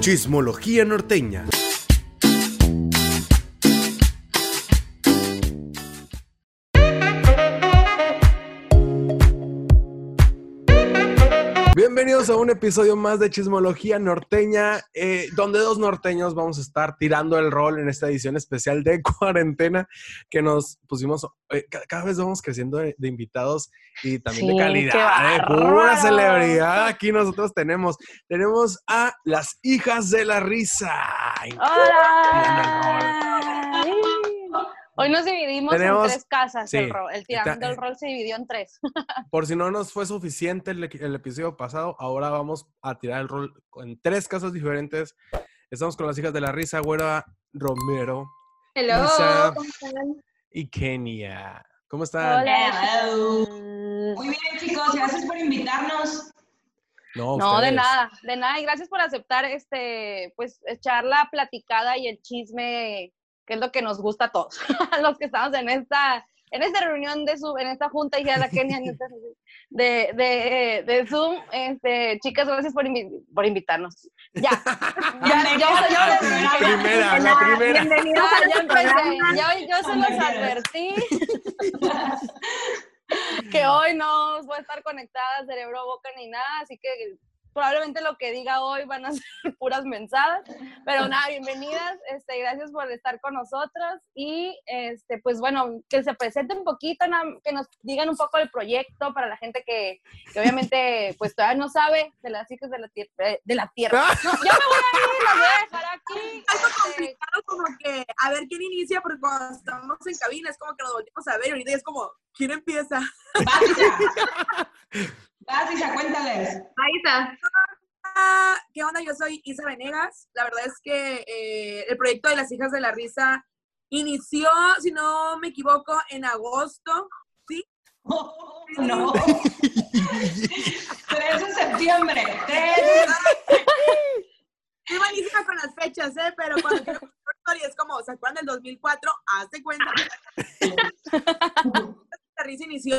Chismología norteña. Bienvenidos a un episodio más de Chismología Norteña, eh, donde dos norteños vamos a estar tirando el rol en esta edición especial de cuarentena que nos pusimos. eh, ca- cada vez vamos creciendo de, de invitados y también Sí, de calidad, eh, pura celebridad. Aquí nosotros tenemos, tenemos a las hijas de la risa. ¡Hola! Hoy nos dividimos Tenemos- en tres casas. sí, el, rol. el tirando está- el rol se dividió en tres. Por si no nos fue suficiente el, el episodio pasado, ahora vamos a tirar el rol en tres casos diferentes. Estamos con las hijas de la risa, Güera Romero Hello, Lisa. ¿cómo están? y Kenia. ¿Cómo están? Hola. Hello. Muy bien, chicos, gracias por invitarnos. No, No, de nada, de nada. Y gracias por aceptar este, pues, echar la platicada y el chisme, que es lo que nos gusta a todos. Los que estamos en esta, en esta reunión de Zoom, en esta junta hija de la Kenia, de, de, de Zoom. Este, chicas, gracias por, invi- por invitarnos. Ya. ya, yo, programa. Primera, la primera. Bienvenidos ya programa. Ya, yo se los advertí. que hoy no voy a estar conectada cerebro, boca ni nada, así que probablemente lo que diga hoy van a ser puras mensadas, pero nada, bienvenidas, este, gracias por estar con nosotros y este, pues bueno, que se presente un poquito, que nos digan un poco del proyecto para la gente que, que obviamente pues todavía no sabe de las hijas de la tierra, de la tierra. No, yo me voy a ir, las voy a dejar aquí. algo este, complicado como que a ver quién inicia porque cuando estamos en cabina es como que nos volvemos a ver y ahorita es como ¿quién empieza? Vas, Isa. Vas, Isa, cuéntales. Ahí está. Ah, ¿Qué onda? Yo soy Isa Venegas. La verdad es que eh, el proyecto de las hijas de la risa inició, si no me equivoco, en agosto. ¿Sí? Oh, no. 3 de septiembre. 3 de Estoy malísima con las fechas, ¿eh? Pero cuando quiero historia es como, ¿se acuerdan del 2004? Hazte cuenta. La risa inició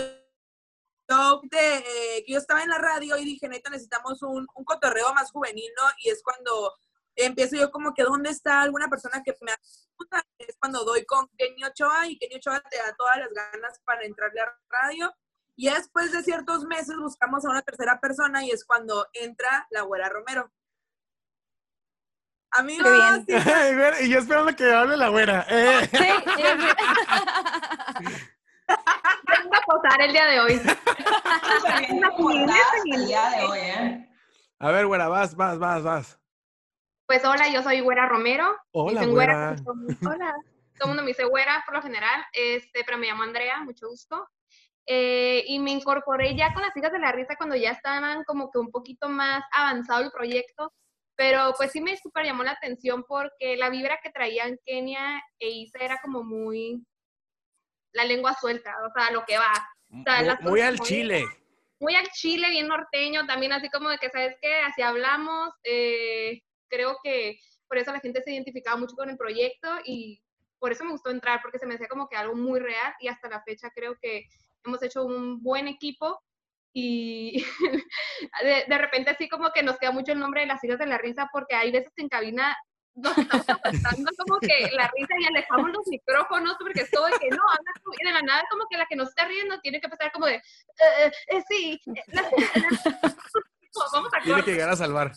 de, eh, que yo estaba en la radio y dije, neta, necesitamos un, un cotorreo más juvenil, ¿no? Y es cuando empiezo yo como que, ¿dónde está alguna persona que me ayuda? Es cuando doy con Kenny Ochoa y Kenny Ochoa te da todas las ganas para entrarle a radio. Y ya después de ciertos meses buscamos a una tercera persona y es cuando entra la güera Romero. Amigos, Qué bien. sí, y yo esperando que hable la güera. Eh. Sí, sí, Vengo a posar el día de hoy. súper bien comportadas el día de hoy, ¿eh? A ver, güera, vas, vas, vas, vas. Pues hola, yo soy Güera Romero. Hola, güera. todo el mundo- Hola. Todo el mundo me dice Güera por lo general, este, pero me llamo Andrea, mucho gusto. Eh, y me incorporé ya con las hijas de la risa cuando ya estaban como que un poquito más avanzado el proyecto, pero pues sí me súper llamó la atención porque la vibra que traían Kenia e Isa era como muy la lengua suelta, o sea, lo que va. sea, Muy, al chile. muy al chile, bien norteño, también así como de que, ¿sabes qué? Así hablamos, eh, creo que por eso la gente se identificaba mucho con el proyecto y por eso me gustó entrar, porque se me hacía como que algo muy real y hasta la fecha creo que hemos hecho un buen equipo y de, de repente así como que nos queda mucho el nombre de las hijas de la risa porque hay veces que en cabina nos estamos aguantando como que la risa y alejamos los micrófonos porque es todo de que no, habla tú, y de la nada como que la que nos está riendo tiene que empezar como de, eh, eh, eh, sí, la- la- vamos a Tiene corte. que llegar a salvar.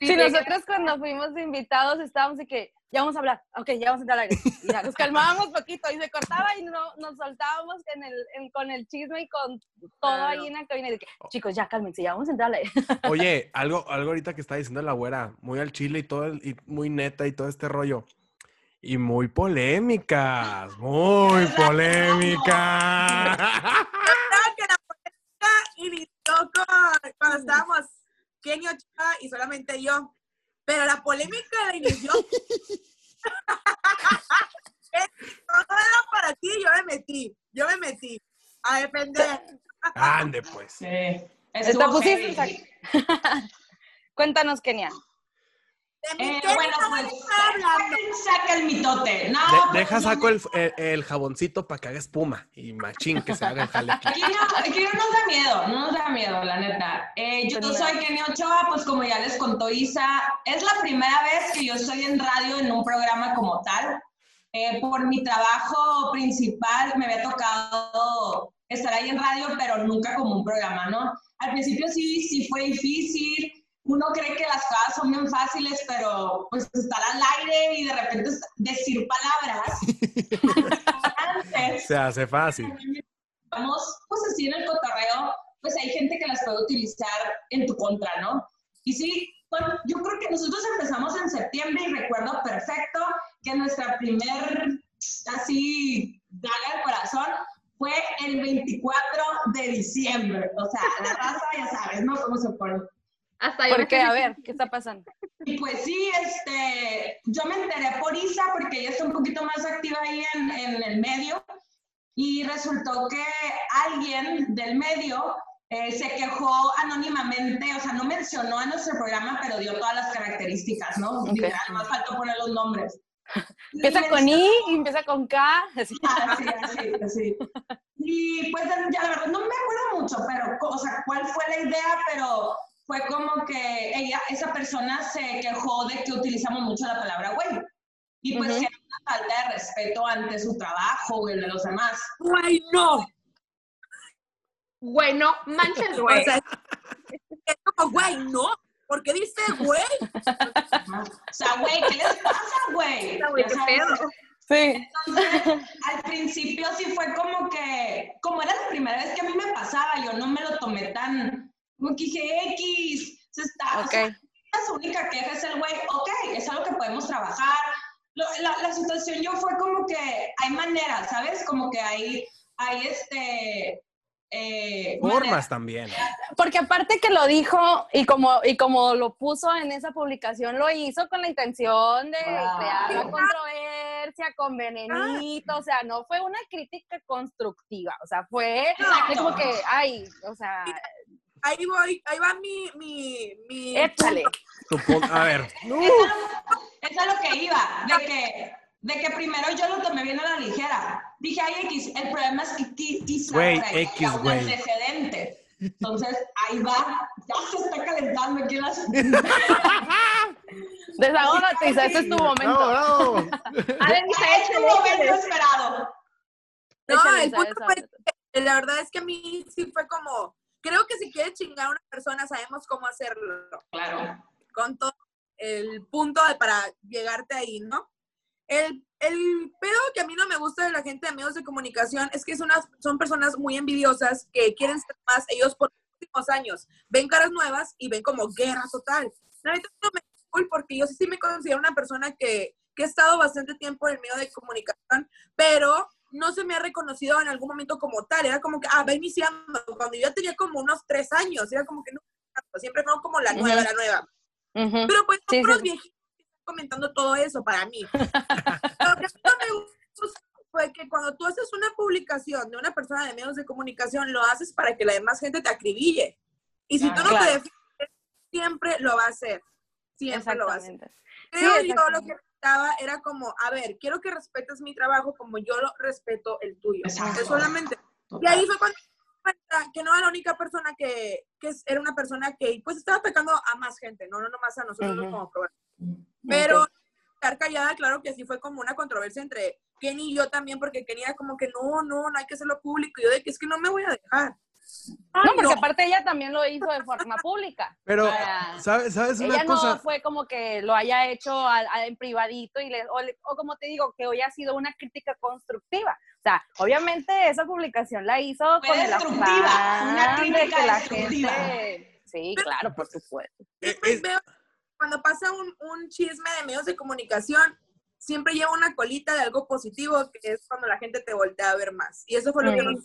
Sí, nosotros cuando fuimos invitados estábamos de que ya vamos a hablar, ok, ya vamos a entrar al aire. Y ya nos calmábamos poquito y se cortaba y no, nos soltábamos en el, en- con el chisme y con todo ahí en la cabina. Y de que, chicos, ya cálmense, ya vamos a entrar al aire. Oye, algo, algo ahorita que está diciendo la güera, muy al chile y todo, el- y muy neta y todo este rollo. Y muy polémicas, muy polémicas. Claro que la inició con- cuando estábamos Kenny Ochoa y solamente yo. Pero la polémica la inició. Todo era para ti, yo me metí. Yo me metí a defender. Ande, pues. Sí. Pusiste. Cuéntanos, Kenia. De Eh, bueno, no pues saca el mitote. No, De- pues, deja saco el, el- el jaboncito para que haga espuma y machín que se haga el jale. aquí. No, aquí no nos da miedo, no nos da miedo, la neta. Eh, yo soy Kenny Ochoa, pues como ya les contó Isa, es la primera vez que yo estoy en radio en un programa como tal. Eh, por mi trabajo principal me había tocado estar ahí en radio, pero nunca como un programa, ¿no? Al principio sí, sí fue difícil. Uno cree que las cosas son bien fáciles, pero pues estar al aire y de repente decir palabras. Antes, Se hace fácil. vamos, pues así en el cotorreo, pues hay gente que las puede utilizar en tu contra, ¿no? Y sí, bueno, yo creo que nosotros empezamos en septiembre y recuerdo perfecto que nuestra primer, así, daga al corazón fue el 24 de diciembre. O sea, la raza, ya sabes, ¿no? ¿Cómo se pone? Hasta Porque, quedé a ver, ¿qué está pasando? Y pues sí, este, yo me enteré por Isa porque ella está un poquito más activa ahí en, en el medio y resultó que alguien del medio eh, se quejó anónimamente, o sea, no mencionó a nuestro programa, pero dio todas las características, ¿no? Ok. Literal, más faltó poner los nombres. Empieza con I y empieza con K. así. Así, así, así. Y pues ya la verdad no me acuerdo mucho, pero, o sea, cuál fue la idea, pero fue como que ella, esa persona se quejó de que utilizamos mucho la palabra güey. Y pues que era una falta de respeto ante su trabajo y el de los demás. Güey, no. Bueno, manches, O güey. sea, es como, güey, no. ¿Por qué dice güey? O sea, güey, ¿qué les pasa, güey? Güey, qué sabes. pedo. Sí. Entonces, al principio sí fue como que, como era la primera vez que a mí me pasaba, yo no me lo tomé tan, como que dije, X, se está, o Ok. sea, su única queja es el güey, ok, es algo que podemos trabajar. Lo- la, la situación yo fue como que hay maneras, ¿sabes? Como que hay, hay este... Eh, Formas maneras. también. Porque aparte que lo dijo y como, y como lo puso en esa publicación, lo hizo con la intención de crear la controversia, con venenito, o sea, no fue una crítica constructiva, o sea, fue Exacto. como que, ay, o sea, Ahí voy, ahí va mi, mi, mi. échale. A ver, Eso, eso es lo que iba, de que, de que primero yo lo tomé bien a la ligera. Dije, ay, X, el problema es que quizá Güey, X, un güey. antecedente. Entonces, ahí va, ya se está calentando aquí las... Desahógate, Isa, este es tu momento. bravo, bravo. A ver, Isa, es tu momento esperado. No, Échale, el Isa, punto fue la verdad es que a mí sí fue como, creo que si quieres chingar a una persona sabemos cómo hacerlo, Claro. con todo el punto de para llegarte ahí, ¿no? El, el pedo que a mí no me gusta de la gente de medios de comunicación es que es unas, son personas muy envidiosas que quieren ser más ellos por los últimos años. Ven caras nuevas y ven como guerra total. La neta no me cool porque yo sí, sí me considero una persona que, que he estado bastante tiempo en el medio de comunicación, pero no se me ha reconocido en algún momento como tal. Era como que, ah, va iniciando. Cuando yo tenía como unos tres años, era como que no, siempre fue como la nueva, la nueva. Pero pues Sí, son puros sí. viejitos comentando todo eso para mí. Lo que me gustó fue que cuando tú haces una publicación de una persona de medios de comunicación, lo haces para que la demás gente te acribille. Y si tú no Claro. te defiendes, siempre lo va a hacer. Siempre lo va a hacer. Creo Sí, yo lo que necesitaba era como, a ver, quiero que respetes mi trabajo como yo lo respeto el tuyo. Exacto. Solamente y ahí fue cuando que no era la única persona que, que era una persona que pues estaba atacando a más gente, no, no nomás a nosotros Ujú. como programa. Pero estar callada, claro que sí fue como una controversia entre Kenny y yo también, porque Kenny era como que no, no, no hay que hacerlo público. Y yo de que es que no me voy a dejar. Ay, No, porque aparte ella también lo hizo de forma pública. Pero, O sea, ¿sabes, ¿sabes una ella cosa? no fue como que lo haya hecho a- a- en privadito y le, o, le- o como te digo, que hoy ha sido una crítica constructiva. O sea, obviamente esa publicación la hizo Fue con el destructiva, afán una de crítica que la destructiva. gente... Sí, claro, por supuesto. es- veo, cuando pasa un, un chisme de medios de comunicación, siempre lleva una colita de algo positivo, que es cuando la gente te voltea a ver más. Y eso fue lo que Ujú. nos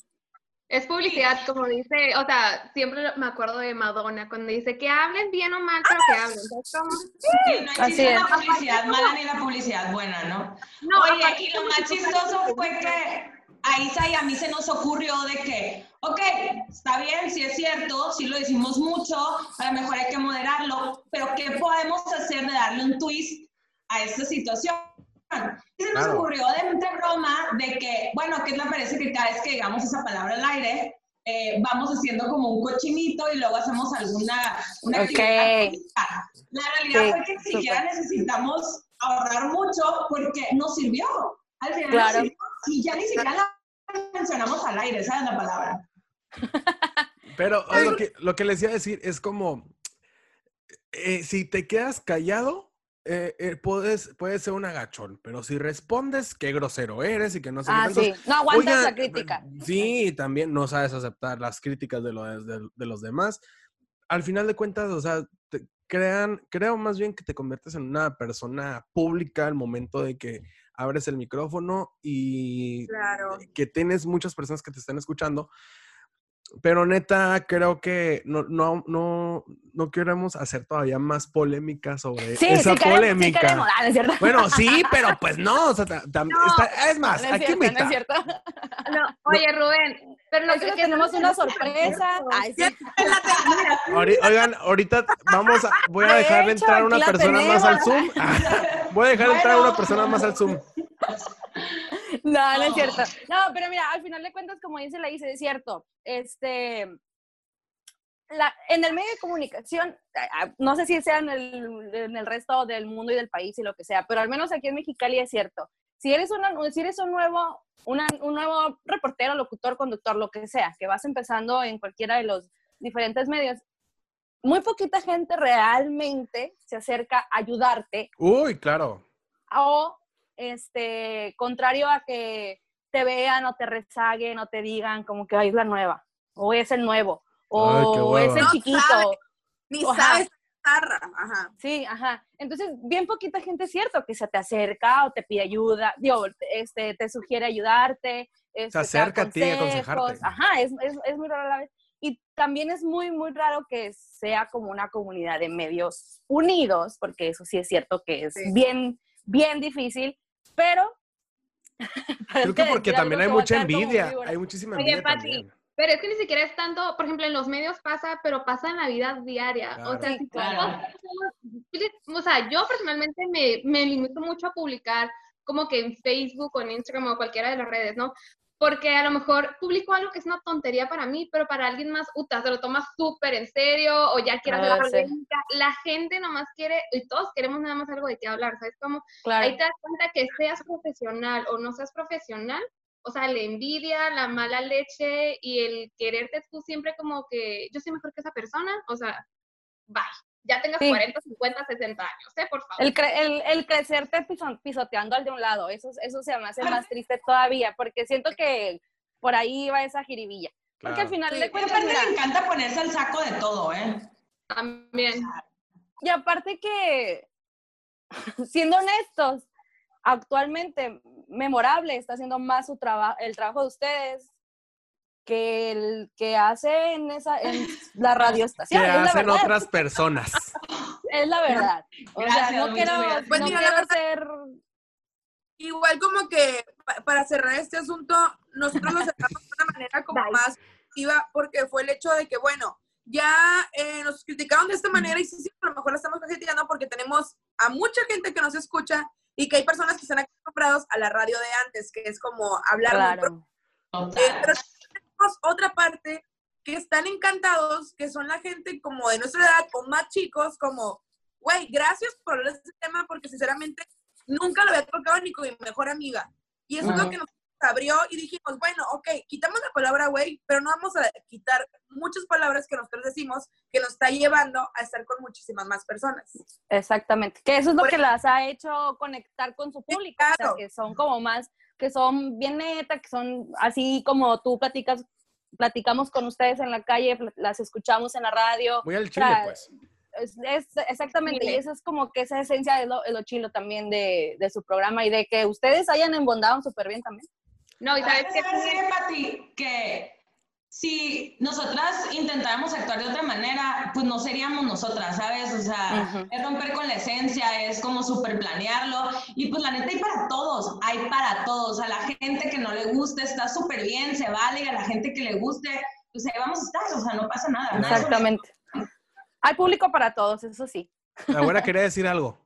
Es publicidad, como dice, o sea, siempre me acuerdo de Madonna cuando dice que hablen bien o mal, pero que hablen. ¿sabes cómo? Sí, no Así existe es. la publicidad mala ni la publicidad buena, ¿no? No, Oye, y lo más chistoso fue que- que a Isa y a mí se nos ocurrió de que, ok, está bien, sí es cierto, sí lo decimos mucho, a lo mejor hay que moderarlo, pero ¿qué podemos hacer de darle un twist a esta situación? Y se nos Claro. ocurrió de entre broma de que, bueno, ¿qué les parece que cada vez que digamos esa palabra al aire, eh, vamos haciendo como un cochinito y luego hacemos alguna una Ok. actividad física? La realidad Sí, fue que ni siquiera necesitamos ahorrar mucho porque nos sirvió. Al final nos Claro. sirvió y ya ni siquiera la mencionamos al aire, ¿sabes la palabra? Pero lo que, lo que les iba a decir es como, eh, si te quedas callado, eh, eh, puedes, puedes ser un agachón, pero si respondes, qué grosero eres y que no sé qué Ah, tanto. sí. No aguantas la crítica. Sí, también no sabes aceptar las críticas de, los de, de los demás. Al final de cuentas, o sea, te crean, creo más bien que te conviertes en una persona pública al momento de que abres el micrófono y Claro. que tienes muchas personas que te están escuchando. Pero neta, creo que no, no, no, no queremos hacer todavía más polémica sobre Sí, esa sí queremos, sí polémica. queremos. Ah, ¿no es cierto? Bueno, sí, pero pues no. o sea, está- es más, No es aquí cierto, no mitad. es cierto. No, oye, Rubén, pero lo que, tenemos una sorpresa. Ay, sí. Ori- Oigan, ahorita vamos a, voy a De dejar de hecho, entrar una persona más al. Zoom. Voy a dejar de entrar Bueno. una persona más al Zoom. No, no es cierto. No, pero mira, al final de cuentas, como dice la dice, es cierto. Este, la, en el medio de comunicación, ah, ah, no sé si sea en el, en el resto del mundo y del país y lo que sea, pero al menos aquí en Mexicali es cierto. Si eres, una, si eres un, nuevo, una- un nuevo reportero, locutor, conductor, lo que sea, que vas empezando en cualquiera de los diferentes medios, muy poquita gente realmente se acerca a ayudarte Uy, claro. o este contrario a que te vean o te rezaguen o te digan como que "Ay, es la nueva o es el nuevo o es el No chiquito sabe. Ni Ajá. sabes guitarra. Ajá. sí ajá entonces bien poquita gente es cierto que se te acerca o te pide ayuda digo este te sugiere ayudarte este, te da acerca a ti a consejos. aconsejarte. ajá es, es, es muy raro a la vez y también es muy muy raro que sea como una comunidad de medios unidos porque eso sí es cierto que es Sí. bien bien difícil pero Creo que porque también hay mucha envidia. Hay muchísima Oye, envidia Pati, también. Pero es que ni siquiera es tanto, por ejemplo, en los medios pasa, pero pasa en la vida diaria. O sea, Sí, si claro. todos- o sea, yo personalmente me, me limito mucho a publicar como que en Facebook o en Instagram o cualquiera de las redes, ¿no? Porque a lo mejor publico algo que es una tontería para mí, pero para alguien más, uta, se lo toma súper en serio o ya quiere hacer Ah, sí. La gente nomás quiere, y todos queremos nada más algo de qué hablar, ¿sabes? Como claro. ahí te das cuenta que seas profesional o no seas profesional, o sea, la envidia, la mala leche y el quererte tú siempre como que yo soy mejor que esa persona, o sea, bye. Ya tengas Sí. 40, 50, 60 años, ¿eh? Por favor. El, cre- el, el crecerte piso- pisoteando al de un lado, eso, eso se me hace más triste todavía, porque siento que por ahí va esa jiribilla. Porque al final Sí, de cuentas, mira, le encanta ponerse al saco de todo, ¿eh? También. y aparte que, siendo honestos, actualmente Memorable está haciendo más su trabajo, el trabajo de ustedes que el que hace en esa en la Que radioestación. es la hacen verdad. otras personas. Es la verdad. O Gracias, sea, no quiero. Pues no mira, quiero verdad- ser Igual como que pa- para cerrar este asunto, nosotros lo cerramos de una manera como Bye. más activa porque fue el hecho de que, bueno, ya eh, nos criticaron de esta manera y sí, sí, a lo mejor la estamos criticando porque tenemos a mucha gente que nos escucha y que hay personas que están acostumbrados a la radio de antes, que es como hablar muy claro. Eh, pero tenemos otra parte que están encantados, que son la gente como de nuestra edad o más chicos, como, güey, gracias por hablar de este tema, porque sinceramente nunca lo había tocado ni con mi mejor amiga. Y eso es lo que nos abrió y dijimos, bueno, ok, quitamos la palabra güey, pero no vamos a quitar muchas palabras que nosotros decimos que nos está llevando a estar con muchísimas más personas. Exactamente. Que eso es lo Por que las ha hecho conectar con su público. O sea, claro. que son como más, que son bien neta, que son así como tú platicas, platicamos con ustedes en la calle, las escuchamos en la radio. Voy al chile, sea, pues. Es, es- exactamente, y eso es como que esa esencia de lo, de lo chilo también de, de su programa y de que ustedes hayan embondado súper bien también. No, y sabes ¿Sabes qué? qué, Pati? Que si nosotras intentáramos actuar de otra manera, pues no seríamos nosotras, ¿sabes? O sea, es romper con la esencia, es como super planearlo. Y pues la neta hay para todos, hay para todos. A la gente que no le guste está súper bien, se vale. Y a la gente que le guste, pues ahí vamos a estar, o sea, no pasa nada. Exactamente. Hay público para todos, eso sí. La abuela quería decir algo.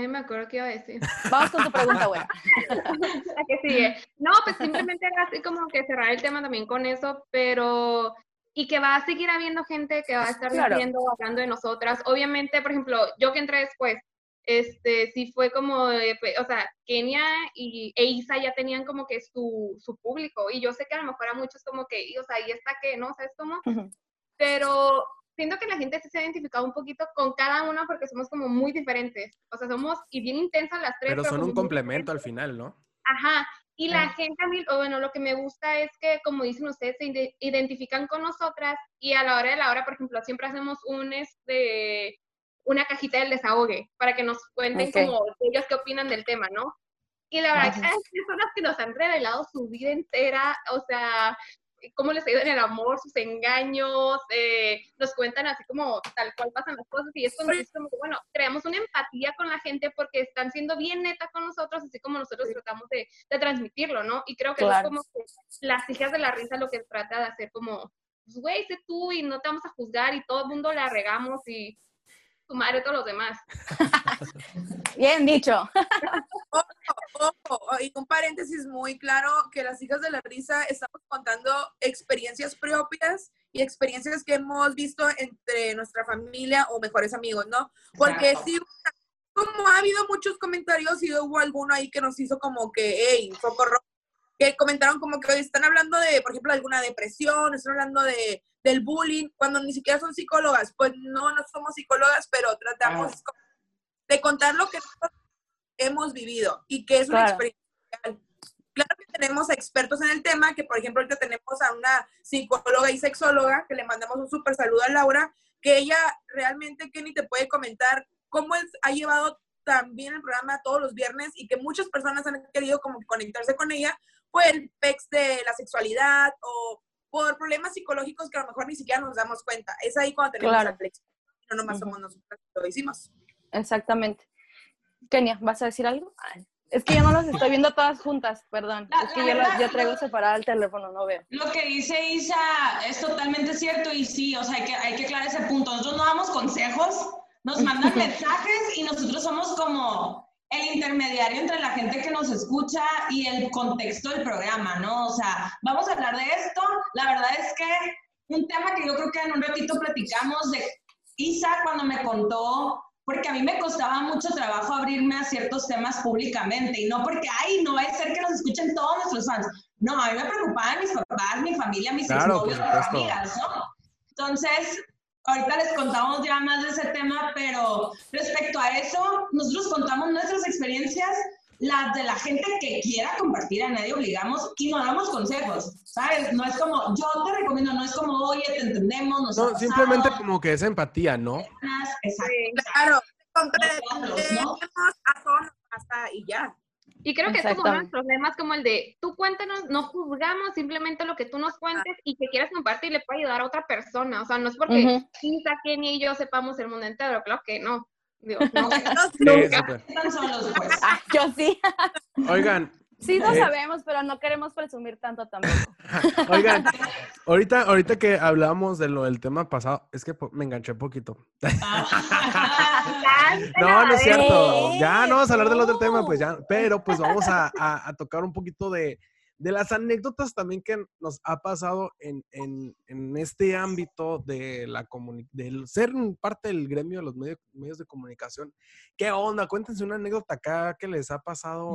Ya me acuerdo qué iba a decir. Vamos con tu pregunta, güey. La que sigue. No, pues simplemente era así como que cerrar el tema también con eso, pero y que va a seguir habiendo gente que va a estar Claro. diciendo, hablando de nosotras. Obviamente, por ejemplo, yo que entré después, este, sí fue como, de, pues, o sea, Kenia y e Isa ya tenían como que su, su público, y yo sé que a lo mejor a muchos como que, y, o sea, ahí está que, ¿no? ¿Sabes cómo? Ujú. pero siento que la gente se ha identificado un poquito con cada una porque somos como muy diferentes. O sea, somos y bien intensas las tres. Pero son como un complemento al final, ¿no? Ajá. Y la Ah. gente, a mí, o bueno, lo que me gusta es que, como dicen ustedes, se ide- identifican con nosotras y a la hora de la hora, por ejemplo, siempre hacemos un, este, una cajita del desahogue para que nos cuenten Ok. como ellos qué opinan del tema, ¿no? Y la verdad, son las que nos han revelado su vida entera, o sea, cómo les ha ido en el amor, sus engaños, eh, nos cuentan así como tal cual pasan las cosas y es como, es como bueno, creamos una empatía con la gente porque están siendo bien neta con nosotros, así como nosotros tratamos de, de transmitirlo, ¿no? Y creo que Claro. es como que las hijas de la risa lo que trata de hacer como, pues, güey, sé tú y no te vamos a juzgar y todo el mundo la regamos y tu madre todos los demás. Bien dicho. Ojo, ojo, y un paréntesis muy claro, que las hijas de la risa estamos contando experiencias propias y experiencias que hemos visto entre nuestra familia o mejores amigos, ¿no? Porque Exacto. sí, como ha habido muchos comentarios y hubo alguno ahí que nos hizo como que, hey, foco rojo, que comentaron como que hoy están hablando de, por ejemplo, alguna depresión, están hablando de, del bullying, cuando ni siquiera son psicólogas. Pues no, no somos psicólogas, pero tratamos de contar lo que hemos vivido y que es una Claro. experiencia real. Claro que tenemos a expertos en el tema, que por ejemplo ahorita tenemos a una psicóloga y sexóloga, que le mandamos un súper saludo a Laura, que ella realmente, Kenny, te puede comentar cómo es- ha llevado también el programa todos los viernes y que muchas personas han querido como conectarse con ella por el pex de la sexualidad o por problemas psicológicos que a lo mejor ni siquiera nos damos cuenta. Es ahí cuando tenemos Claro. a Alex. No nomás Ujú. somos nosotros que lo hicimos. Exactamente. Kenia, ¿vas a decir algo? Ay, Es que yo no las estoy viendo todas juntas, perdón. La- Es que la yo, la- verdad, yo traigo separada el teléfono, no veo. Lo que dice Isa es totalmente cierto y sí, o sea, hay que, hay que aclarar ese punto. Nosotros no damos consejos, nos mandan mensajes y nosotros somos como el intermediario entre la gente que nos escucha y el contexto del programa, ¿no? O sea, vamos a hablar de esto. La verdad es que un tema que yo creo que en un ratito platicamos de Isa cuando me contó, porque a mí me costaba mucho trabajo abrirme a ciertos temas públicamente y no porque, ay, no va a ser que nos escuchen todos nuestros fans. No, a mí me preocupaban mis papás, mi familia, mis Claro, exnovios, mis amigas, ¿no? Entonces, ahorita les contamos ya más de ese tema, pero respecto a eso, nosotros contamos nuestras experiencias, las de la gente que quiera compartir, a nadie obligamos y no damos consejos, ¿sabes? No es como, yo te recomiendo, no es como, oye, te entendemos, nos No, pasado, simplemente como que esa empatía, ¿no? Exacto. Claro, Nosotros, ¿no? comprendemos a todos hasta y ya. Y creo que es como uno de los problemas como el de, tú cuéntanos, no juzgamos simplemente lo que tú nos cuentes y que quieras compartir le puede ayudar a otra persona. O sea, no es porque Ujú. Isa, Kenny y yo sepamos el mundo entero, claro que no. Digo, no. Sí, Nunca. solos, pues. Ah, yo sí. Oigan, Sí, lo Eh. sabemos, pero no queremos presumir tanto tampoco. oigan, ahorita, ahorita que hablábamos de lo del tema pasado, es que me enganché poquito. No, no es cierto. Eh, Ya no vamos a hablar del otro no. tema, pues ya. Pero pues vamos a, a- a tocar un poquito de, de las anécdotas también que nos ha pasado en, en- en este ámbito de la comuni- del ser parte del gremio de los medios, medios de comunicación. ¿Qué onda? Cuéntense una anécdota acá que les ha pasado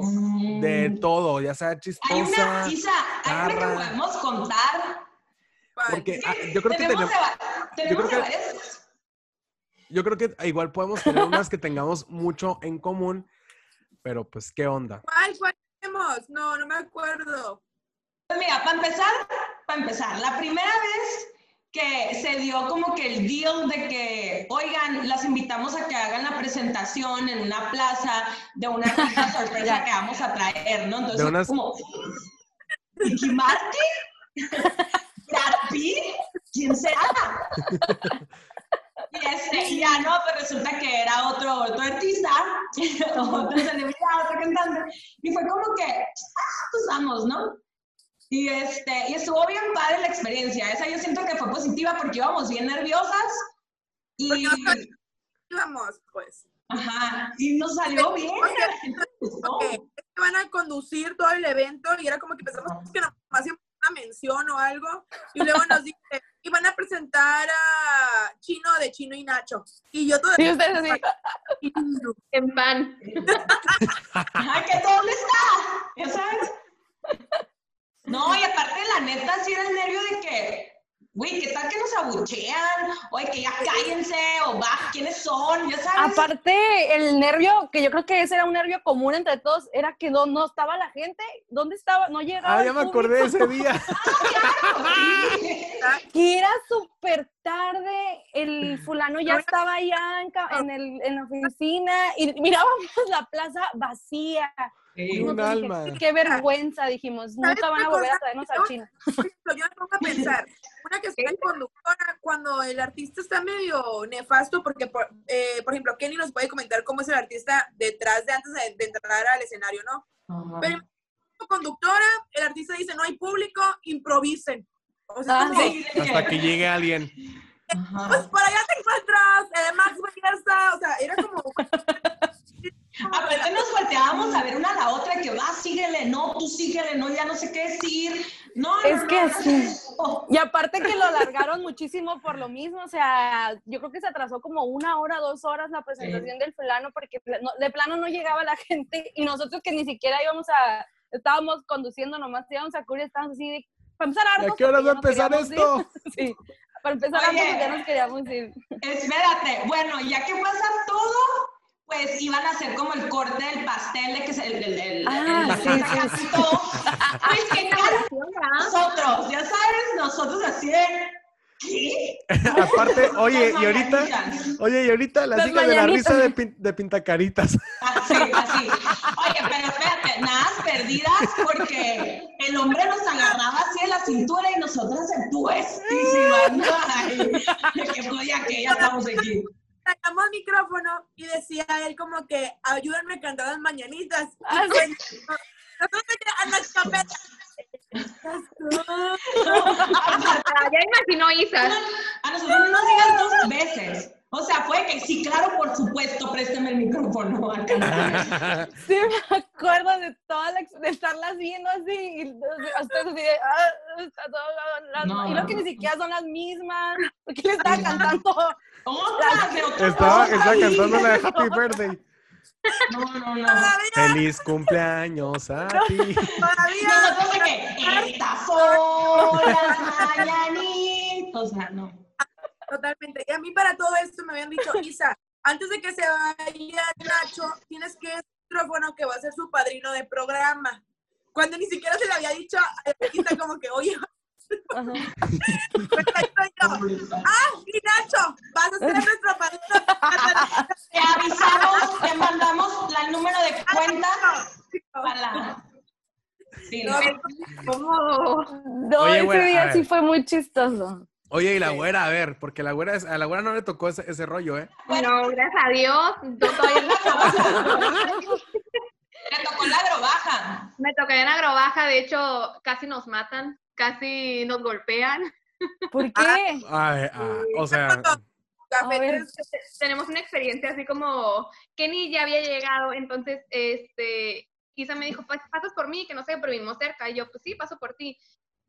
de todo, ya sea Hay chistosa. una, Isa, hay una que podemos contar. Porque ah, yo creo que tenemos creo que- yo creo que igual podemos tener unas que tengamos mucho en común, pero pues, ¿qué onda? ¿Cuál, cuál tenemos? No, no me acuerdo. Pues mira, para empezar, para empezar, la primera vez que se dio como que el deal de que, oigan, las invitamos a que hagan la presentación en una plaza de una sorpresa que vamos a traer, ¿no? Entonces, unas- como, ¿Ricky Martin? ¿Pi? ¿Quién será? Y este, y ya no, pues resulta que era otro, otro artista, otra celebridad, otro cantante. Y fue como que, ah, pues vamos, ¿no? Y, este, y estuvo bien padre la experiencia. Esa yo siento que fue positiva porque íbamos bien nerviosas. Y, Porque Íbamos, pues. ajá, y nos salió bien. a la gente le gustó. Ok, es que van a conducir todo el evento y era como que pensamos que nomás una mención o algo. Y luego nos dice, y van a presentar a Chino de Chino y Nacho. Y yo Y todavía... ustedes así, En pan. Ajá, que dónde está, ya sabes. No, y aparte, la neta, sí era el nervio de que, güey, ¿qué tal que nos abuchean? Oye, que ya cállense, o va, ¿quiénes son? Ya sabes. Aparte, el nervio, que yo creo que ese era un nervio común entre todos, era que no, no estaba la gente. ¿Dónde estaba? No llegaba. Ah, ya me público. acordé de ese día. Que era súper tarde, el fulano ya estaba allá en, en, el- en la oficina y mirábamos la plaza vacía. Sí. Un Nosotros alma. dije, Qué vergüenza, dijimos. Nunca van a volver a traernos al Yo- chino. Yo me pongo a pensar, una que está en conductora, cuando el artista está medio nefasto, porque, por, eh, por ejemplo, Kenny nos puede comentar cómo es el artista detrás de antes de, de entrar al escenario, ¿no? Ajá. Pero como conductora, el artista dice, no hay público, improvisen. O sea, Ah, Sí, Hasta que llegue alguien. Pues por allá te encuentras, eh, Max Belleza, o sea, era como, Aparte nos volteábamos a ver una a la otra que va, síguele, no, tú síguele, no, ya no sé qué decir. No, Es no, que no, sí. no. Y aparte que lo alargaron muchísimo por lo mismo, o sea, yo creo que se atrasó como una hora, dos horas la presentación del fulano porque de plano no llegaba la gente y nosotros que ni siquiera íbamos a, estábamos conduciendo nomás, íbamos a cubrir, estábamos así de, para empezar ¿Y hartos a qué hora va a empezar esto? Sí, para empezar Oye. ya nos queríamos ir. Espérate, bueno, ya que pasa todo, pues iban a hacer como el corte del pastel de que se el, el, el, Ah, el- sí, sí, todo. Pues que cara nosotros, ya sabes, nosotros así de ¿qué? Aparte, oye, y ahorita, oye, y ahorita las hijas de la risa de, pin- de pintacaritas. Así, así. Oye, pero espérate, nada perdidas porque el hombre nos agarraba así en la cintura y nosotras puestísimas. ¿no? Ay, que podía que ya estamos aquí. Sacamos el micrófono y decía él como que, ayúdenme a cantar las mañanitas. Y Ah, sí. pues, nosotros a las capetas. Ah, ya imaginó Isa. A nosotros no nos digas dos veces. O sea, fue que sí, claro, por supuesto, préstame el micrófono al cantar. Sí, me acuerdo de toda la, ex- de estarlas viendo así y a ustedes así de, ah, está todo, las- No, y lo que no. ni siquiera son las mismas, porque le estaba cantando. Otra, de otra Estaba, cantando la de Happy Birthday. No, no, no. Todavía, Feliz cumpleaños a ti. todavía. Nosotros de que estas son las mañanitas. O sea, no. Totalmente. Y a mí para todo esto me habían dicho, Isa, antes de que se vaya Nacho, tienes que el micrófono que va a ser su padrino de programa. Cuando ni siquiera se le había dicho a Isa como que, oye, Ajá. perfecto, y yo, ah, y Nacho, vas a ser nuestro padrino. Te avisamos, te mandamos la- el número de cuenta para la... Sí, no. No, No, Oye, ese güera, día sí fue muy chistoso. Oye, y la güera, a ver, porque la güera es- a la güera no le tocó ese, ese rollo, ¿eh? No, gracias a Dios. Yo todavía Le tocó la agrobaja. me toqué en agrobaja, de hecho, casi nos matan, casi nos golpean. ¿Por qué? Ay, ah, o sea, café A ver. tres- Tenemos una experiencia así como Kenny ya había llegado, entonces, este, Isa me dijo, pues pasas por mí, que no sé, pero vivimos cerca. Y yo, pues sí, paso por ti.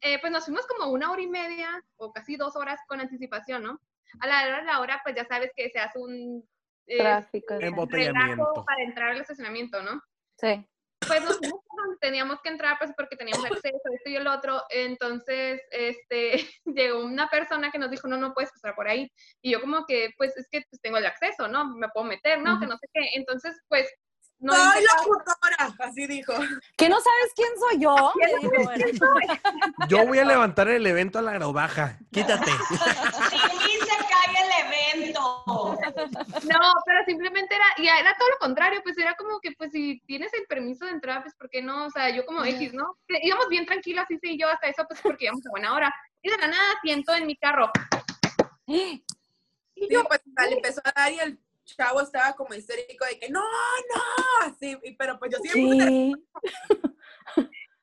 Eh, pues nos fuimos como una hora y media o casi dos horas con anticipación, ¿no? A la hora de la hora, pues ya sabes que se hace un eh, Tráfico. Embotellamiento. para entrar al estacionamiento, ¿no? Sí. Pues nos fuimos por donde teníamos que entrar, pues porque teníamos acceso, esto y el otro. Entonces, este, llegó una persona que nos dijo, no, no puedes pasar por ahí. Y yo como que, pues es que pues, tengo el acceso, ¿no? Me puedo meter, ¿no? Que no sé qué. Entonces, pues, no Soy locutora, así dijo. ¿Que no sabes quién soy yo? Le dijo él. yo voy a levantar el evento a la agrobaja. Quítate. Y ni se cae el evento. No, pero simplemente era, y era todo lo contrario, pues era como que, pues si tienes el permiso de entrar, pues ¿por qué no? O sea, yo como X, ¿no? Que Íbamos bien tranquilos, sí, sí, yo hasta eso, pues porque íbamos a buena hora. y de la nada siento en mi carro. Y Sí, yo, pues le empezó a dar y el chavo estaba como histérico de que no, no, así, pero pues yo sí me puse Sí.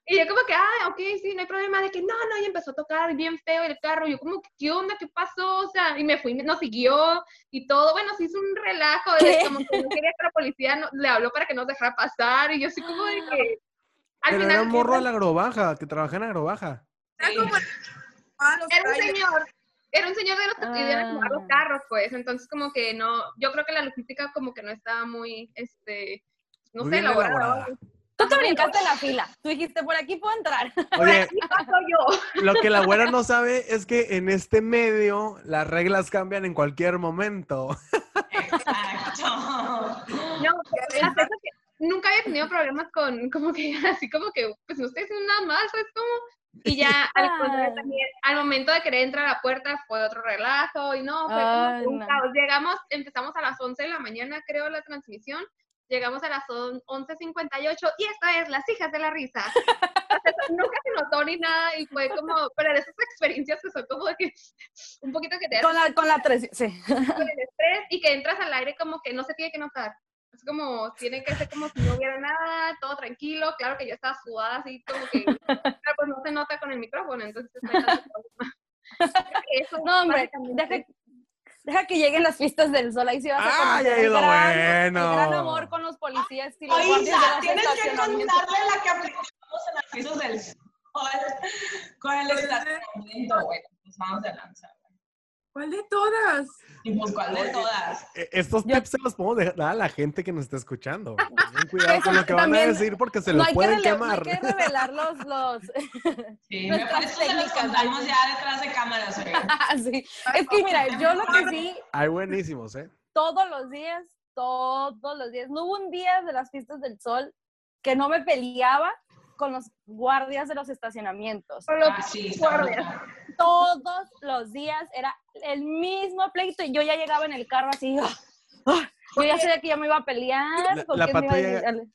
Y yo como que, ah, ok, sí, no hay problema, de que no, no, y empezó a tocar bien feo el carro, y yo como, que, ¿qué onda? ¿Qué pasó? O sea, y me fui, nos siguió y todo, bueno, se hizo un relajo, de ¿Qué? como que no quería que la policía no- le habló para que nos dejara pasar, y yo así como de que... Al Pero final, era un morro de la agrobaja, que trabaja en agrobaja. era Sí. ah, un señor, era un señor de los que iban a cuidar los Ah. carros, pues, entonces como que no, yo creo que la logística como que no estaba muy, este, no Muy sé, elaborada. elaborada. Tú te brincaste en la fila. Tú dijiste, por aquí puedo entrar. Oye, ¿Qué pasó yo? lo que la güera no sabe es que en este medio las reglas cambian en cualquier momento. Exacto. No, pero que nunca había tenido problemas con, como que, así como que, pues no estoy haciendo nada mal, ¿sabes cómo? Y ya al, también, momento de querer entrar a la puerta fue otro relajo y no, fue Ay, como un no. caos. Llegamos, empezamos a las 11 de la mañana, creo, la transmisión. Llegamos a las on- 11.58 y esta es Las Hijas de la Risa. Sea, nunca se notó ni nada y fue como, pero de esas experiencias que son como de que un poquito que te Con la, con la tres, sí. con el estrés y que entras al aire como que no se tiene que notar. Es como, tiene que ser como si no hubiera nada, todo tranquilo. Claro que yo estaba sudada así como que, pero pues no se nota con el micrófono, entonces no hay tanto problema. Eso, No, hombre, básicamente. deja, deja que lleguen las fiestas del sol. Ahí sí vas a ¡Ay, conocer ahí el lo gran, bueno! el gran amor con los policías y los Oye, Isa, de tienes que contarle la que aplicamos en las pisos del sol con el estacionamiento, güey. Pues vamos de lanza. ¿Cuál de todas? Y pues, ¿cuál de todas? Eh, Estos Yo- tips se los podemos dejar a la gente que nos está escuchando. Ten cuidado con lo que van a decir porque se No los que pueden rele- no quemar. hay que revelar los... los... Sí, mejor eso se los contamos ¿no? ya detrás de cámaras, sí. Es que mira, yo lo que sí, Hay buenísimos, ¿eh? todos los días, todos los días, no hubo un día de las fiestas del sol que no me peleaba con los guardias de los estacionamientos. Con los Ah, sí, guardias. Todos los días era el mismo pleito y yo ya llegaba en el carro así. ¡ah! ¡ah! Yo ya sabía que ya me iba a pelear. La- la patrulla-.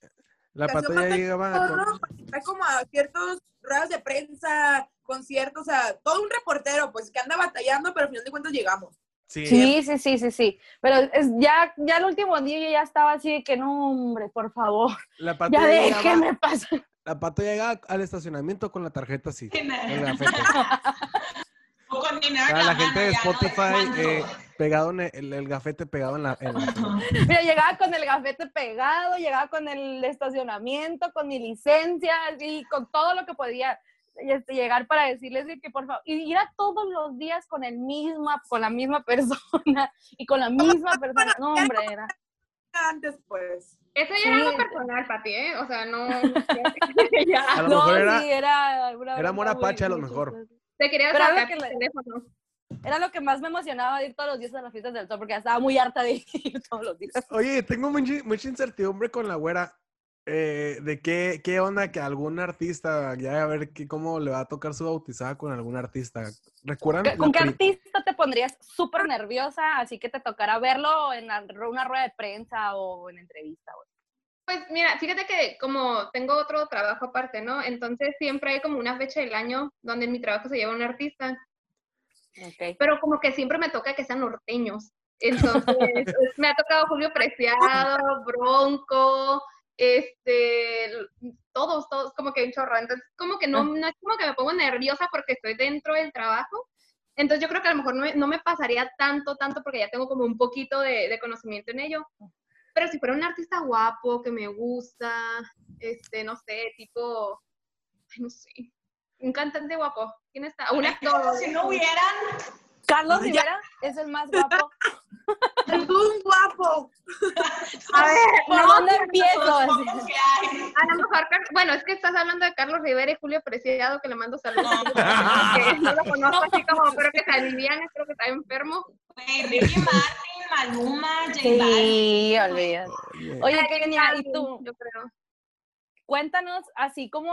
La llegaba todo, con... Hay como a ciertos ruedas de prensa, conciertos, o sea, todo un reportero, pues que anda batallando, pero al final de cuentas llegamos. Sí, Sí, sí, sí, sí, sí. Pero es, ya, ya el último día yo ya estaba así de que no, hombre, por favor, la ya patrulla déjeme pasar. La patrulla llegaba al estacionamiento con la tarjeta así. Gafete. O con dinero Ah, la la gente mano, de. Spotify eh, pegado en el, gafete pegado en la, en la- Mira, llegaba con el gafete pegado, llegaba con el estacionamiento, con mi licencia, así, con todo lo que podía este, llegar para decirles de que por favor, y ir a todos los días con el misma, con la misma persona y con la misma persona. No, hombre, era. Antes, pues. Eso ya era algo personal, Pati, ¿eh? O sea, no... ya. A lo No, mejor era, sí, era una era amor apache a lo mejor. Te quería sacar le- teléfono. Era lo que más me emocionaba de ir todos los días a las fiestas del sol, porque ya estaba muy harta de ir todos los días. Oye, tengo mucha, mucha incertidumbre con la güera. Eh, de qué, qué onda que algún artista, ya a ver qué, cómo le va a tocar su bautizada con algún artista. ¿Recuerdan? ¿Con qué artista te pondrías súper nerviosa, así que te tocará verlo en una rueda de prensa o en entrevista? Pues mira, fíjate que como tengo otro trabajo aparte, ¿no? Entonces siempre hay como una fecha del año donde en mi trabajo se lleva un artista, pero como que siempre me toca que sean norteños. Entonces, es- me ha tocado Julio Preciado, Bronco, este, todos, todos, como que un chorro. Entonces, como que no, no es como que me pongo nerviosa porque estoy dentro del trabajo. Entonces, yo creo que a lo mejor no me, no me pasaría tanto, tanto porque ya tengo como un poquito de, de conocimiento en ello. Pero si fuera un artista guapo, que me gusta, este, no sé, tipo, ay, no sé, un cantante guapo, ¿quién está? Un actor. Si no hubieran, Carlos. Rivera es el más guapo. Es un guapo. A ver, ¿Por no, dónde empiezo? A lo mejor, bueno, es que estás hablando de Carlos Rivera y Julio Preciado, que le mando saludos. No. que no lo conozco así como, creo que está Viviana, creo que está enfermo. Ricky Martin, Maluma, J. Sí, olvídate. Oye, Kenia, ¿y tú? Yo creo. Cuéntanos así como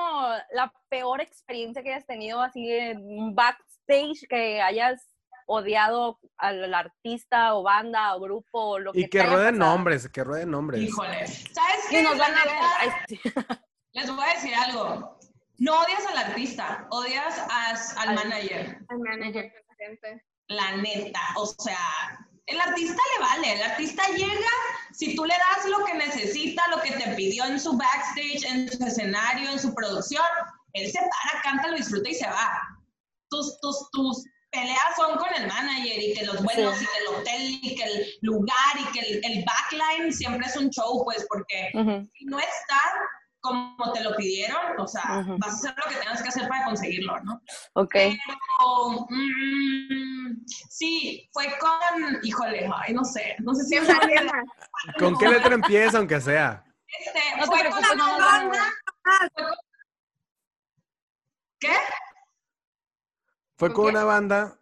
la peor experiencia que hayas tenido así en backstage que hayas odiado al artista o banda o grupo o lo que y que rueden nombres, que rueden nombres. Híjole. ¿Sabes qué? nos van a ver. neta, Ay, sí. Les voy a decir algo. No odias al artista, odias as- al Al- manager. Al manager, gente. La neta, o sea, el artista le vale, el artista llega, si tú le das lo que necesita, lo que te pidió en su backstage, en su escenario, en su producción, él se para, canta, lo disfruta y se va. Tus, tus, tus peleas son con el manager y que los vuelos Sí. y que el hotel y que el lugar y que el, el backline siempre es un show, pues porque Ujú. si no está como te lo pidieron, o sea, vas a hacer lo que tengas que hacer para conseguirlo, ¿no? Ok. Pero, mm, sí, fue con, híjole, ay, no sé, no sé si ¿Qué es. ¿Con qué letra empieza, aunque sea? este, No fue con una banda, fue con- ¿qué? Fue ¿Con una banda.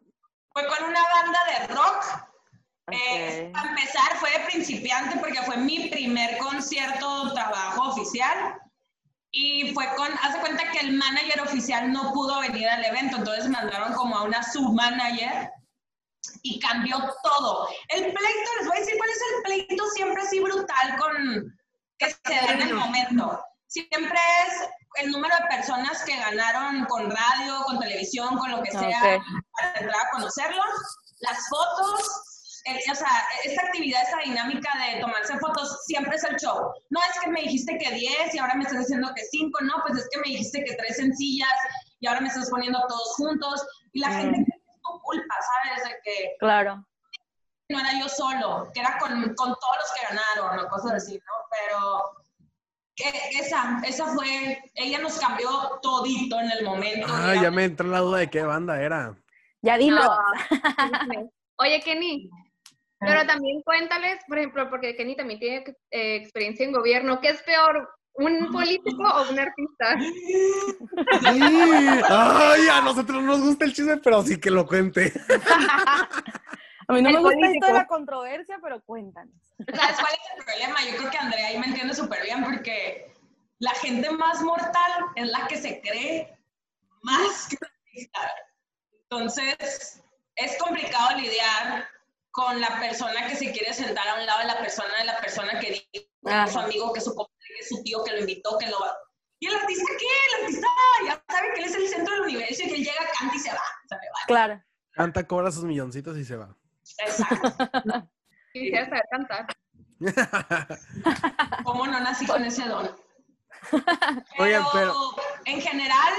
Fue con una banda de rock. Eh, Ok. para empezar, fue de principiante porque fue mi primer concierto trabajo oficial. Y fue con, hace cuenta que el manager oficial no pudo venir al evento, entonces mandaron como a una submanager y cambió todo. El pleito, les voy a decir cuál es el pleito siempre así brutal con que se da en el momento. Siempre es el número de personas que ganaron con radio, con televisión, con lo que sea, Ok. para entrar a conocerlos, las fotos, eh, o sea, esta actividad, esta dinámica de tomarse fotos, siempre es el show. No es que me dijiste que 10 y ahora me estás diciendo que 5, no, pues es que me dijiste que tres sencillas y ahora me estás poniendo todos juntos y la Mm. gente es tu culpa, ¿sabes? De que Claro. no era yo solo, que era con, con todos los que ganaron o cosas así, ¿no? Pero esa, esa fue, ella nos cambió todito en el momento. Ah, Era- ya me entró la duda de qué banda era. Ya dilo. No. Oye, Kenny, pero también cuéntales, por ejemplo, porque Kenny también tiene eh, experiencia en gobierno, ¿qué es peor, un político o un artista? Ay, a nosotros no nos gusta el chisme, pero sí que lo cuente. A mí no El me gusta esto de la controversia, pero cuéntanos. ¿Sabes cuál es el problema? Yo creo que Andrea ahí me entiende súper bien porque la gente más mortal es la que se cree más que artista. Entonces, es complicado lidiar con la persona que se quiere sentar a un lado de la persona, de la persona que dijo, es su amigo, que su compadre, que es su tío, que lo invitó, que lo va. ¿Y el artista qué? El artista ya sabe que él es el centro del universo y que él llega, canta y se va. Se me va. Claro. Canta, cobra sus milloncitos y se va. Exacto. Quisiera saber cantar. ¿Cómo no nací con ese don? Oigan, pero- en general,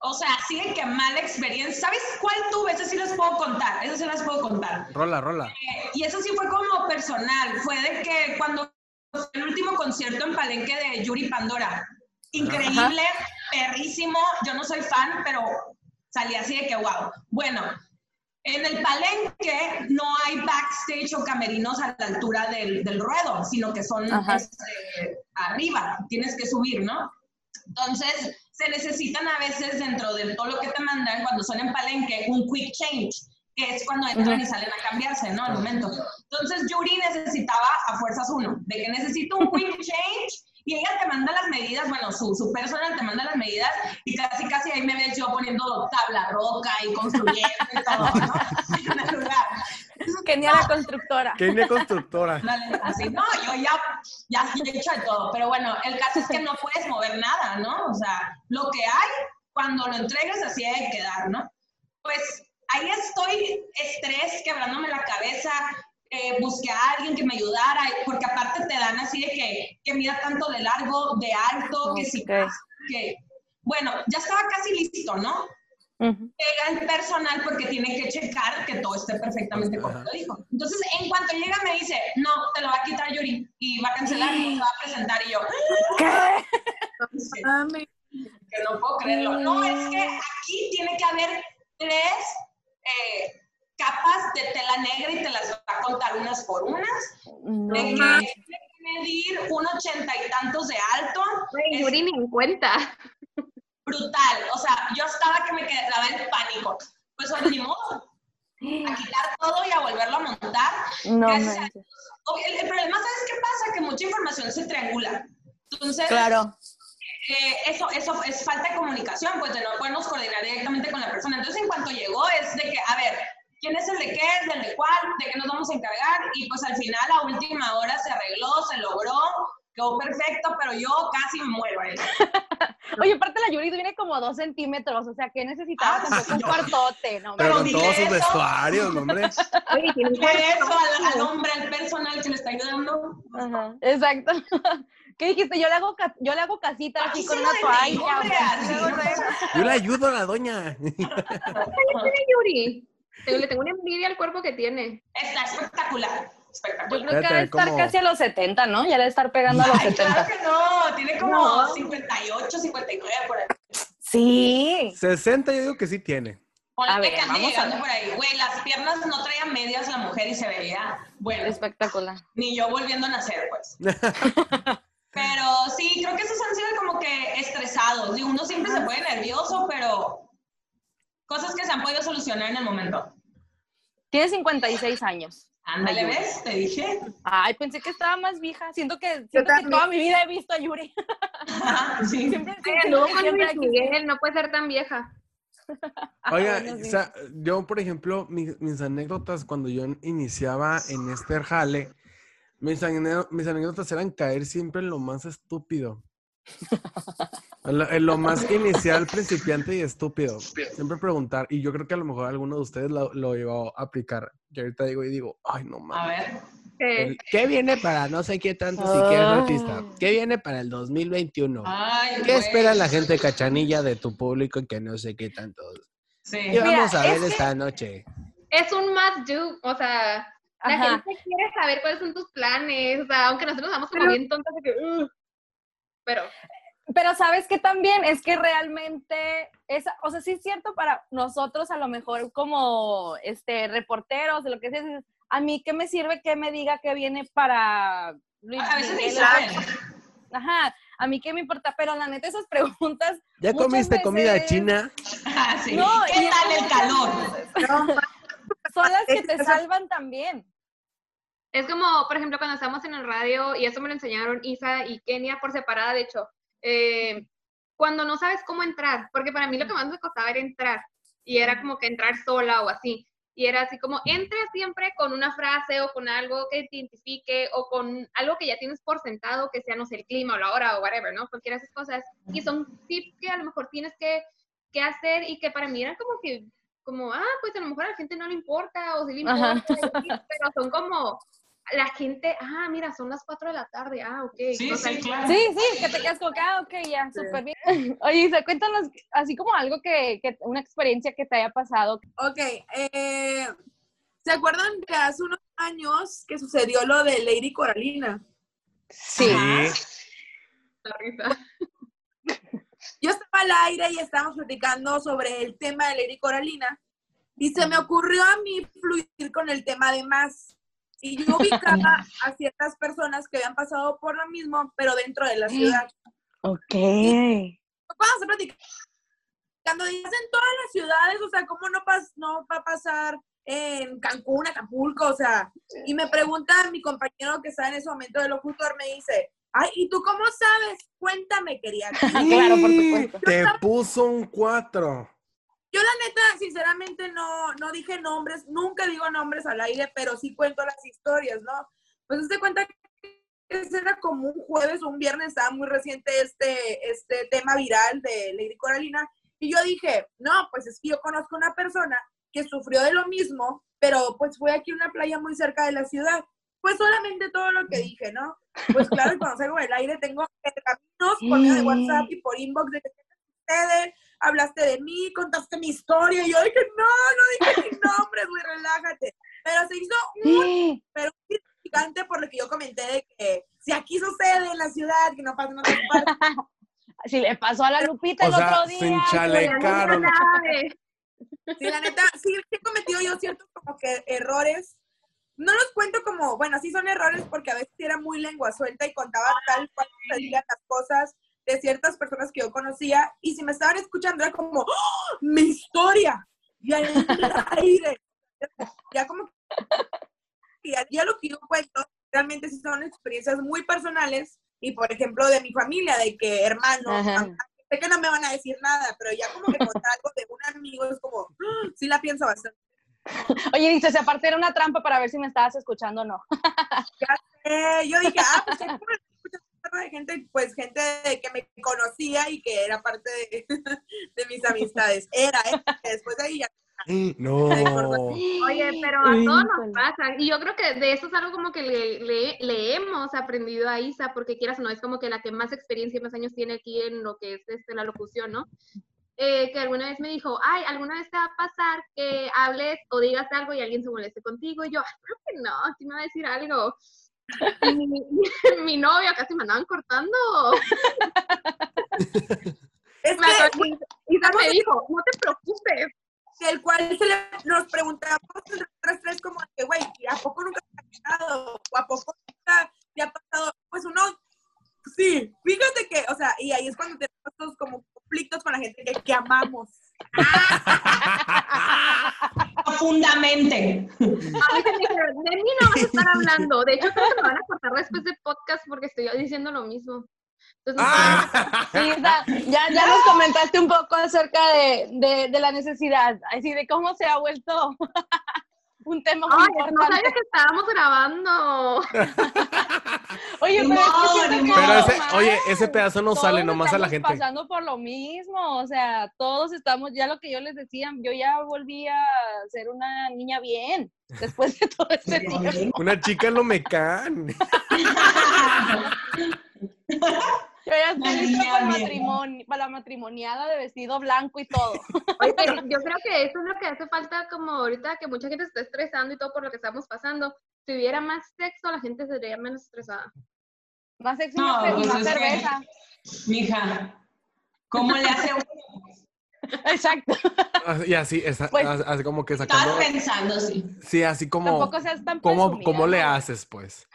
o sea, sí de que mala experiencia. ¿Sabes cuál tuve? Esa sí les puedo contar. Esa sí las puedo contar. rola, rola. Eh, y eso sí fue como personal. Fue de que cuando el último concierto en Palenque de Yuri Pandora. Increíble, perrísimo. Yo no soy fan, pero salí así de que wow. Bueno, en el palenque no hay backstage o camerinos a la altura del, del ruedo, sino que son este, arriba, tienes que subir, ¿no? Entonces, se necesitan a veces dentro de todo lo que te mandan, cuando son en palenque, un quick change, que es cuando entran y salen a cambiarse, ¿no? Al momento. Entonces, Yuri necesitaba a fuerzas uno, de que necesito un quick change y ella te manda las medidas, bueno, su, su personal te manda las medidas y casi casi ahí me ves yo poniendo tabla roca y construyendo y todo, ¿no? En el lugar. Kenia la constructora. Kenia Constructora. Dale, así, no, yo ya, ya he hecho de todo, pero bueno, el caso es que no puedes mover nada, ¿no? O sea, lo que hay, cuando lo entregues, así hay que quedar, ¿no? Pues ahí estoy, estrés, quebrándome la cabeza, eh, busqué a alguien que me ayudara, porque aparte te dan así de que, que mira tanto de largo, de alto, que si que... Bueno, ya estaba casi listo, ¿no? Llega el personal porque tiene que checar que todo esté perfectamente como lo dijo. Entonces, en cuanto llega, me dice, no, te lo va a quitar Yuri y va a cancelar y no se va a presentar. Y yo, ¿Qué? "Entonces, Mami. que no puedo creerlo. No, es que aquí tiene que haber tres eh, capas de tela negra y te las va a contar unas por unas. No De tiene que medir un ochenta y tantos de alto. Güey, Es- ni en cuenta. brutal. O sea, yo estaba que me quedaba en pánico. Pues oye, ni modo. A quitar todo y a volverlo a montar. No a el problema, ¿sabes qué pasa? Que mucha información se triangula. Entonces, Claro. eh, eso, eso es falta de comunicación, pues de no podernos coordinar directamente con la persona. Entonces, en cuanto llegó, es de que, a ver, ¿quién es el de qué? ¿Del de cuál? ¿De qué nos vamos a encargar? Y pues al final, a última hora, se arregló, se logró, quedó perfecto, pero yo casi me muero. ¿eh? Oye, aparte la Yuri viene como dos centímetros, o sea, que necesitaba Ah, un no. cuartote, ¿no? Pero todos sus vestuarios, ¿no, hombre. Oye, tiene eso al, al hombre, al personal que le está ayudando. Ajá, exacto. ¿Qué dijiste? Yo le hago, yo le hago casita así con una toalla. Yo le ayudo a la doña. tiene Yuri? Tengo- Le tengo una envidia al cuerpo que tiene. Está espectacular. Yo Espectacular. creo que debe estar como- casi a los 70, ¿no? Ya debe estar pegando a los Ay, 70. claro que no, tiene como No. 58, 59 por ahí. Sí. 60 yo digo que sí tiene. Ponle A ver, que ande vamos a llegando ver. por ahí. Güey, las piernas no traían medias la mujer y se veía, bueno, Espectacular. ni yo volviendo a nacer, pues. Pero sí, creo que esos han sido como que estresados. Digo, uno siempre se pone nervioso, pero cosas que se han podido solucionar en el momento. Tiene 56 años. Ándale. ¿ves? Te dije. Ay, pensé que estaba más vieja. Siento que, siento que toda mi vida he visto a Yuri. sí. Siempre, con siempre aquí- Miguel, no puede ser tan vieja. Oiga, sí. o sea, yo, por ejemplo, mi- mis anécdotas cuando yo iniciaba en este jale, mis anécdotas eran caer siempre en lo más estúpido. Lo, en lo más inicial, principiante y estúpido. Siempre preguntar, y yo creo que a lo mejor alguno de ustedes lo, lo iba a aplicar. Que ahorita digo y digo, ay, no A mames. ver. Eh, El- ¿Qué viene para no sé qué tanto si quieres Ah. artista? ¿Qué viene para el 2021? Ay, ¿Qué güey. espera la gente cachanilla de tu público que no sé qué tanto? Sí. ¿Qué vamos Mira, a ver es que- esta noche? es un must do, o sea, la Ajá. gente quiere saber cuáles son tus planes, o sea, aunque nosotros vamos como Pero- bien tontas de que, "Ugh". Pero Pero sabes que también es que realmente, esa, o sea, sí es cierto para nosotros a lo mejor como este reporteros de lo que sea, dices, a mí qué me sirve que me diga que viene para Luis A veces ni saben. Ajá, a mí qué me importa, pero la neta esas preguntas ¿Ya comiste comida veces- china? Ah, sí. No, ¿Qué tal el calor? veces No, son las que te salvan también. Es como, por ejemplo, cuando estamos en el radio, y eso me lo enseñaron Isa y Kenia por separada, de hecho, eh, cuando no sabes cómo entrar, porque para mí lo que más me costaba era entrar, y era como que entrar sola o así. Y era así como, entra siempre con una frase o con algo que te identifique o con algo que ya tienes por sentado, que sea, no sé, el clima o la hora o whatever, ¿no? Cualquiera de esas cosas. Y son tips que a lo mejor tienes que, que hacer y que para mí eran como que, como, ah, pues a lo mejor a la gente no le importa o sí le importa, pero son como, la gente, ah, mira, son las 4 de la tarde, ah, ok. Sí, O sea, sí, claro. Sí, sí, que te quedas que, ah, ok, ya, súper bien. Oye, Isa, cuéntanos así como algo que, que, una experiencia que te haya pasado. Ok, eh, ¿se acuerdan que hace unos años que sucedió lo de Lady Coralina? Sí. la risa. Yo estaba al aire y estábamos platicando sobre el tema de Lady Coralina y se me ocurrió a mí fluir con el tema de más. Y yo ubicaba a ciertas personas que habían pasado por lo mismo, pero dentro de la ciudad. Ok. Cuando se platicando, dices en todas las ciudades, o sea, ¿cómo no, pas no va a pasar en Cancún, Acapulco? O sea, y me pregunta mi compañero que está en ese momento del locutor, me dice, ay, ¿y tú cómo sabes? Cuéntame, quería. Claro, por supuesto. Te puso un 4. Yo la neta, sinceramente, no, no dije nombres, nunca digo nombres al aire, pero sí cuento las historias, ¿no? Pues se cuenta que era como un jueves o un viernes, estaba muy reciente este, este tema viral de Lady Coralina, y yo dije, no, pues es que yo conozco una persona que sufrió de lo mismo, pero pues fue aquí a una playa muy cerca de la ciudad. Pues solamente todo lo que dije, ¿no? Pues claro, y cuando salgo del aire tengo pergaminos por medio de WhatsApp y por inbox de que ¿qué te sucede? Hablaste de mí, contaste mi historia, y yo dije, no, no dije ni nombres, güey, relájate. Pero se hizo un, pero un gigante por lo que yo comenté de que si aquí sucede en la ciudad, que no pasa en otras partes. Si le pasó a la Lupita O el sea, otro día. sin pues, chalecaron. Sabe. Sí, la neta, sí, he cometido yo ciertos como que errores. No los cuento como, bueno, sí son errores porque a veces era muy lengua suelta y contaba tal cual sucedían las cosas de ciertas personas que yo conocía y si me estaban escuchando era como, ¡Oh! mi historia, y al aire. Ya como que ya, ya lo que yo cuento realmente sí son experiencias muy personales y por ejemplo de mi familia, de que hermanos, sé que no me van a decir nada, pero ya como que contar algo de un amigo es como, ¡Ah! sí la pienso bastante. Oye, dices, aparte era una trampa para ver si me estabas escuchando o no. Eh, yo dije, ah, pues de gente, pues gente de- que me conocía y que era parte de, de mis amistades. Era, ¿eh? Después de ahí ya. No. Oye, pero a todos nos pasa. Y yo creo que de eso es algo como que le, le- le hemos aprendido a Isa, porque quieras o no, es como que la que más experiencia y más años tiene aquí en lo que es este, la locución, ¿no? Eh, que alguna vez me dijo, ay, ¿alguna vez te va a pasar que hables o digas algo y alguien se moleste contigo? Y yo, "Ay, creo que no, sí me va a decir algo. Y mi, mi novio casi me andaban cortando. Es Me que, Isa me dijo, no te preocupes. el cual se le, nos preguntamos nosotras tres como que, güey, ¿y ¿a poco nunca te ha pasado? ¿O a poco nunca te ha pasado? Pues uno, sí, fíjate que, o sea, y ahí es cuando tenemos estos como conflictos con la gente que, que amamos. Profundamente. De mí no vas a estar hablando. De hecho, creo que me van a cortar después del podcast porque estoy diciendo lo mismo. Entonces, Ah. Sí, Isa, ya, ya nos comentaste un poco acerca de, de, de la necesidad, así de cómo se ha vuelto un tema muy ay, no importante. sabía que estábamos grabando. Oye, es que. Pero no ese, oye, ese pedazo no sale nomás a la estamos gente. pasando por lo mismo, o sea, todos estamos, ya lo que yo les decía, yo ya volví a ser una niña bien, después de todo este tiempo. Una chica lo mecan. Yo ya estoy Una lista niña para, bien. matrimonio, para la matrimoniada de vestido blanco y todo. Oye, yo creo que eso es lo que hace falta como ahorita que mucha gente se está estresando y todo por lo que estamos pasando. Si hubiera más sexo, la gente sería menos estresada. Más sexy No, y pues más es que- cerveza. Mija, ¿cómo le hace uno? Exacto. Y así, esa- Pues- así como que Estás sacando. pensando, sí. Sí, así como. Tampoco seas tan ¿Cómo, presumida, cómo le haces, pues?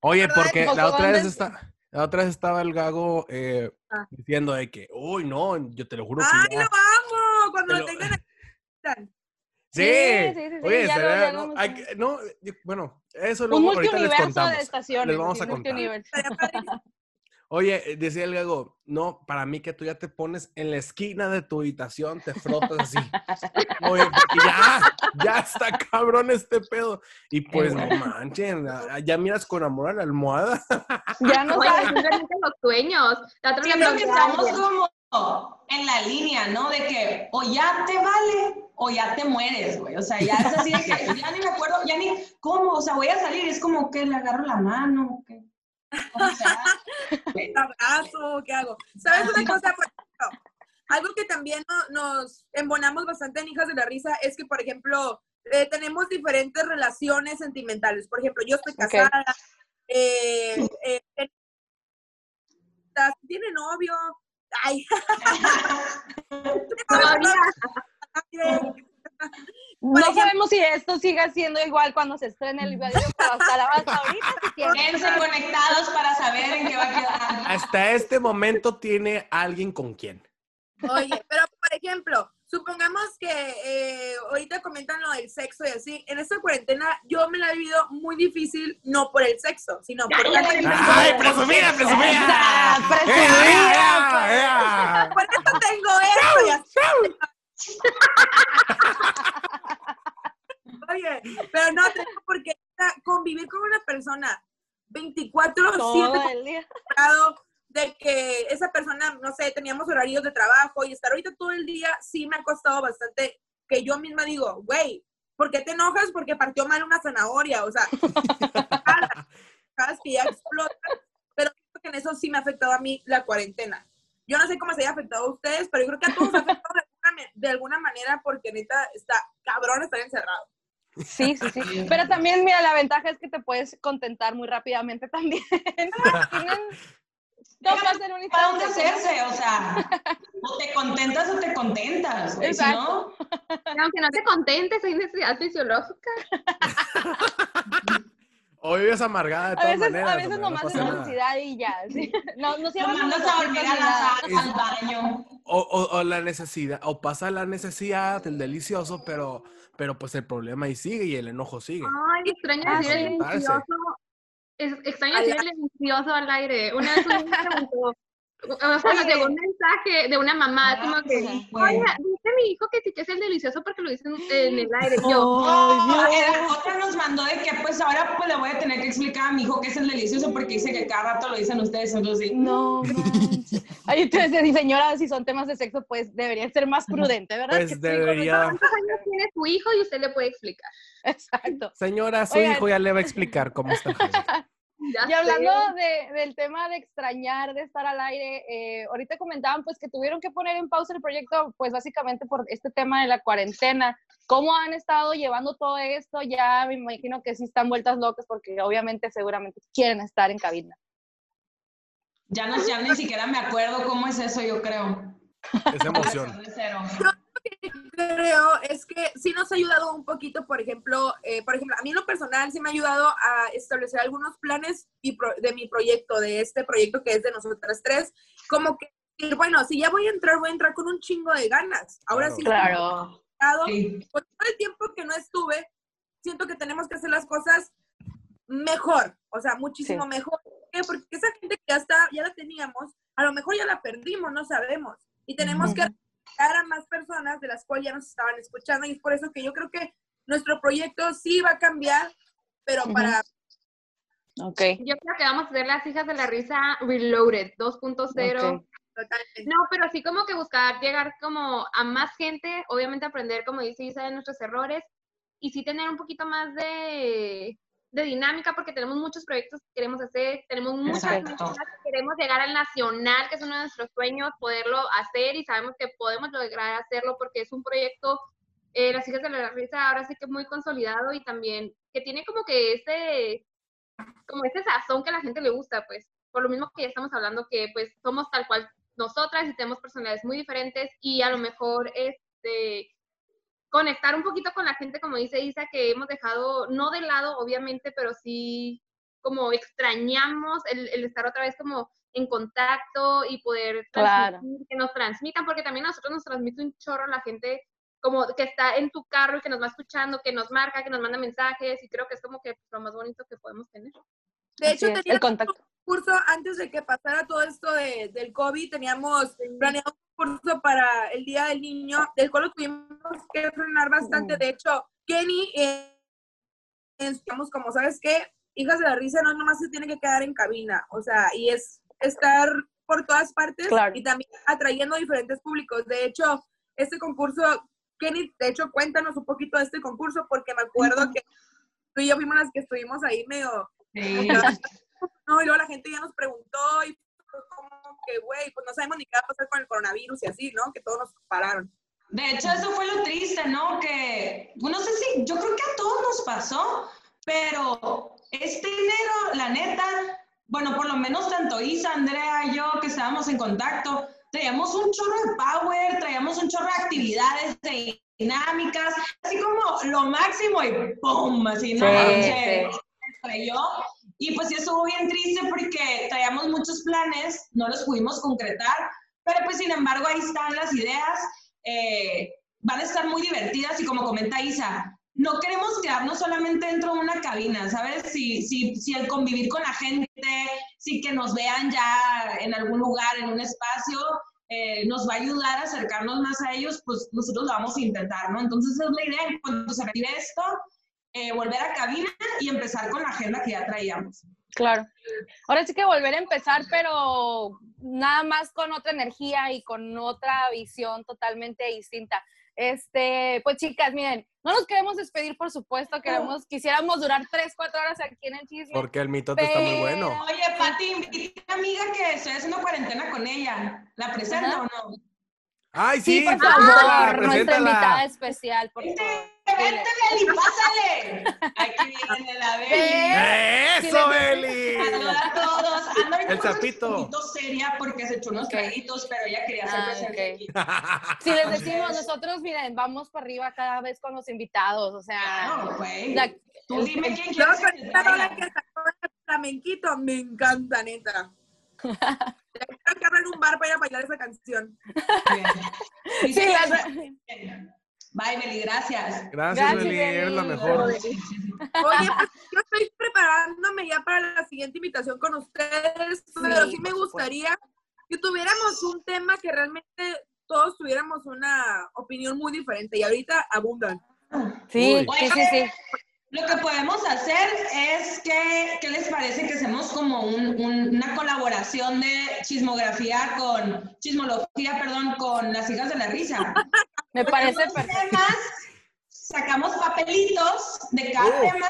Oye, Pero, porque la otra vez está, la otra vez estaba el gago eh, Ah. diciendo de que, uy, no, yo te lo juro ¡Ay, que lo ya. amo! Cuando Te lo lo- tengan. Sí, Sí, sí, sí, sí, Oye, ya lo- estaría- ya no, lo hay hemos- que- no, yo- bueno, eso Un ahorita les contamos. de estaciones. Les vamos a contar. Oye, eh, decía el gago, no, para mí que tú ya te pones en la esquina de tu habitación, te frotas así. Oye, ya, ya está cabrón este pedo. Y pues no manchen, ah, ya miras con amor a la almohada. Ya no sabes. simplemente los sueños. La otra me que estamos como en la línea, ¿no? De que o ya te vale o ya te mueres, güey. O sea, ya es así de que ya ni me acuerdo, ya ni, ¿cómo? O sea, voy a salir, es como que le agarro la mano, ¿qué? O sea, un abrazo, ¿qué hago? ¿Sabes una cosa? Algo que también no- nos embonamos bastante en Hijas de la Risa es que, por ejemplo, eh, tenemos diferentes relaciones sentimentales. Por ejemplo, yo estoy casada, eh, eh, tiene novio, ay, Todavía. No ejemplo- sabemos si esto siga siendo igual cuando se estrene el video, pero hasta, la, hasta ahorita si quieres. quédense conectados para saber en qué va a quedar. Hasta este momento tiene alguien con quien. Oye, pero por ejemplo, supongamos que eh, ahorita comentan lo del sexo y así. En esta cuarentena yo me la he vivido muy difícil, no por el sexo, sino por, ¡Ay, presumida, presumida! Presumida, por eso tengo esto y así. Oye, pero no, tengo porque convivir con una persona 24 todo el día. de que esa persona, no sé, teníamos horarios de trabajo y estar ahorita todo el día sí me ha costado bastante que yo misma digo, güey, ¿por qué te enojas? Porque partió mal una zanahoria, o sea, sabes que ya explota, pero que en eso sí me ha afectado a mí la cuarentena. Yo no sé cómo se haya afectado a ustedes, pero yo creo que a todos ha afectado de alguna, me- de alguna manera porque neta está cabrón estar encerrado. Sí, sí, sí. Pero también, mira, la ventaja es que te puedes contentar muy rápidamente también. Tienen- pasa en un ¿Para dónde hacerse? O sea, o te contentas o te contentas. Si Exacto. no, Aunque no te contentes, hay necesidad fisiológica. O vives amargada de A todas veces, maneras. a veces hombre, no nomás es necesidad y ya. ¿sí? No, no cierras mandas los a dormir a la al baño. O, o- o la necesidad, o pasa la necesidad del delicioso, pero, pero pues el problema ahí sigue y el enojo sigue. Ay, extraño Ah, decir el delicioso. Es, extraño decir el delicioso al aire. Una vez un niño me preguntó, O sea, llegó un mensaje de una mamá, como que, sí, fue. oye, dice mi hijo que sí que es el delicioso porque lo dicen en el aire. Yo, Oh, era- otra nos mandó de que pues ahora pues le voy a tener que explicar a mi hijo que es el delicioso porque dice que cada rato lo dicen ustedes, entonces sí. No. Ay, entonces, señora, si son temas de sexo, pues debería ser más prudente, ¿verdad? Pues debería. ¿cuántos años tiene su hijo? Y usted le puede explicar. Exacto. Señora, su Oigan. hijo ya le va a explicar cómo está. Ya Y hablando de- del tema de extrañar, de estar al aire, eh, ahorita comentaban pues que tuvieron que poner en pausa el proyecto, pues básicamente por este tema de la cuarentena. ¿Cómo han estado llevando todo esto? Ya me imagino que sí están vueltas locas porque obviamente seguramente quieren estar en cabina. Ya, no, ya ni siquiera me acuerdo cómo es eso, yo creo. Esa emoción. De creo es que sí nos ha ayudado un poquito, por ejemplo, eh, por ejemplo, a mí en lo personal sí me ha ayudado a establecer algunos planes y pro- de mi proyecto, de este proyecto que es de nosotras tres, como que, bueno, si ya voy a entrar, voy a entrar con un chingo de ganas. Ahora Claro. sí, Claro. dado, Sí. por todo el tiempo que no estuve, siento que tenemos que hacer las cosas mejor, o sea, muchísimo Sí. mejor. Porque esa gente que ya está, ya la teníamos, a lo mejor ya la perdimos, no sabemos. Y tenemos que reclutar a más personas de las cuales ya nos estaban escuchando y es por eso que yo creo que nuestro proyecto sí va a cambiar, pero para Ok. Yo creo que vamos a hacer las hijas de la risa Reloaded 2.0. Ok. totalmente. No, pero sí como que buscar llegar como a más gente, obviamente aprender, como dice Isa, de nuestros errores y sí tener un poquito más de, de dinámica porque tenemos muchos proyectos que queremos hacer, tenemos muchas Exacto. metas, queremos llegar al nacional, que es uno de nuestros sueños, poderlo hacer y sabemos que podemos lograr hacerlo porque es un proyecto, eh, las hijas de la risa ahora sí que muy consolidado y también que tiene como que ese, como ese sazón que a la gente le gusta, pues por lo mismo que ya estamos hablando que pues somos tal cual nosotras y tenemos personalidades muy diferentes y a lo mejor este conectar un poquito con la gente, como dice Isa, que hemos dejado, no de lado, obviamente, pero sí como extrañamos el, el estar otra vez como en contacto y poder Claro. transmitir, que nos transmitan, porque también a nosotros nos transmite un chorro la gente como que está en tu carro y que nos va escuchando, que nos marca, que nos manda mensajes y creo que es como que lo más bonito que podemos tener. De Así hecho, es, tenía el contacto. Curso antes de que pasara todo esto de- del COVID, teníamos planeado un curso para el Día del Niño, del cual lo tuvimos que frenar bastante. De hecho, Kenny, eh, estamos como, ¿sabes qué? Hijas de la risa no nomás se tiene que quedar en cabina, o sea, y es estar por todas partes Claro. y también atrayendo diferentes públicos. De hecho, este concurso, Kenny, de hecho, cuéntanos un poquito de este concurso, porque me acuerdo que tú y yo fuimos las que estuvimos ahí medio Sí. No, y luego la gente ya nos preguntó y fue como que, güey, pues no sabemos ni qué va a pasar con el coronavirus y así, ¿no? Que todos nos pararon. De hecho, eso fue lo triste, ¿no? Que, no sé si, yo creo que a todos nos pasó, pero este enero, la neta, bueno, por lo menos tanto Isa, Andrea y yo, que estábamos en contacto, traíamos un chorro de power, traíamos un chorro de actividades, de dinámicas, así como lo máximo y ¡pum! Así, ¿no? Sí, Se sí. estrelló. Y pues sí estuvo bien triste porque traíamos muchos planes, no los pudimos concretar, pero pues sin embargo ahí están las ideas, eh, van a estar muy divertidas y como comenta Isa, no queremos quedarnos solamente dentro de una cabina, ¿sabes? Si, si, si el convivir con la gente, si que nos vean ya en algún lugar, en un espacio, eh, nos va a ayudar a acercarnos más a ellos, pues nosotros lo vamos a intentar, ¿no? Entonces esa es la idea, cuando se retire esto, eh, volver a cabina y empezar con la agenda que ya traíamos. Claro. Ahora sí que volver a empezar, pero nada más con otra energía y con otra visión totalmente distinta. Este, pues chicas, miren, no nos queremos despedir, por supuesto, queremos, quisiéramos durar tres, cuatro horas aquí en el chisme. Porque el mitote está muy bueno. Oye, Pati, invita a una amiga que estoy haciendo cuarentena con ella. ¿La presento Ajá. o no? Ay, Sí, sí, por favor, nuestra invitada especial, por Vente, favor. vente, Beli, pásale. Aquí viene la Beli. ¡Eso, Beli! Saluda a todos. Anda El un sapito. poquito seria porque se echó unos Ok. traguitos, pero ella quería hacer Ah, presente ok. aquí. Si les decimos, nosotros, miren, vamos para arriba cada vez con los invitados, o sea, Claro, güey. la- Tú dime quién te esta rola traiga. que sacó el flamenquito, me encanta, neta. Quiero que abran un bar para ir a bailar esa canción. Bien. sí, Dice las- que- Bye, Beli, gracias. Gracias, Gracias, Beli, eres la mejor. Oye, pues yo estoy preparándome ya para la siguiente invitación con ustedes, pero Sí, sí me gustaría que tuviéramos un tema que realmente todos tuviéramos una opinión muy diferente y ahorita abundan. Sí, Uy. sí, sí, sí. Lo que podemos hacer es que, ¿qué les parece que hacemos como un- un- una colaboración de chismografía con, chismología, perdón, con las hijas de la risa? Me parece perfecto. temas, sacamos papelitos de cada tema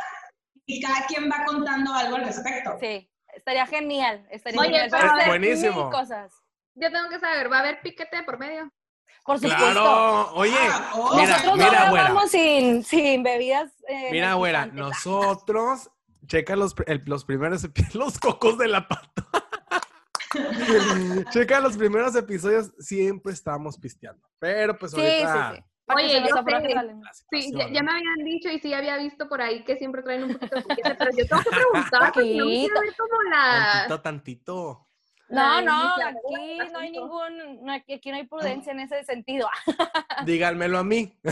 y cada quien va contando algo al respecto. Sí, estaría genial. Estaría Oye, genial. pero buenísimo. mil cosas. Yo tengo que saber, ¿va a haber piquete por medio? Por supuesto. Claro, oye, Ah, oh. mira, Nosotros mira, no grabamos sin, sin bebidas. eh, Mira, güera, energizantes. nosotros, checa los, el- los primeros los cocos de la pata. checa los primeros episodios, siempre estamos pisteando. Pero pues ahorita. sí, sí. Oye, yo sé. Sí, ya, ¿no? me habían dicho y sí había visto por ahí que siempre traen un poquito de piquete, pero yo tengo que preguntar porque yo quiero ver como la... Tantito, tantito. No, Ay, no, aquí no hay ningún, no, aquí no hay prudencia en ese sentido. Díganmelo a mí. Sí,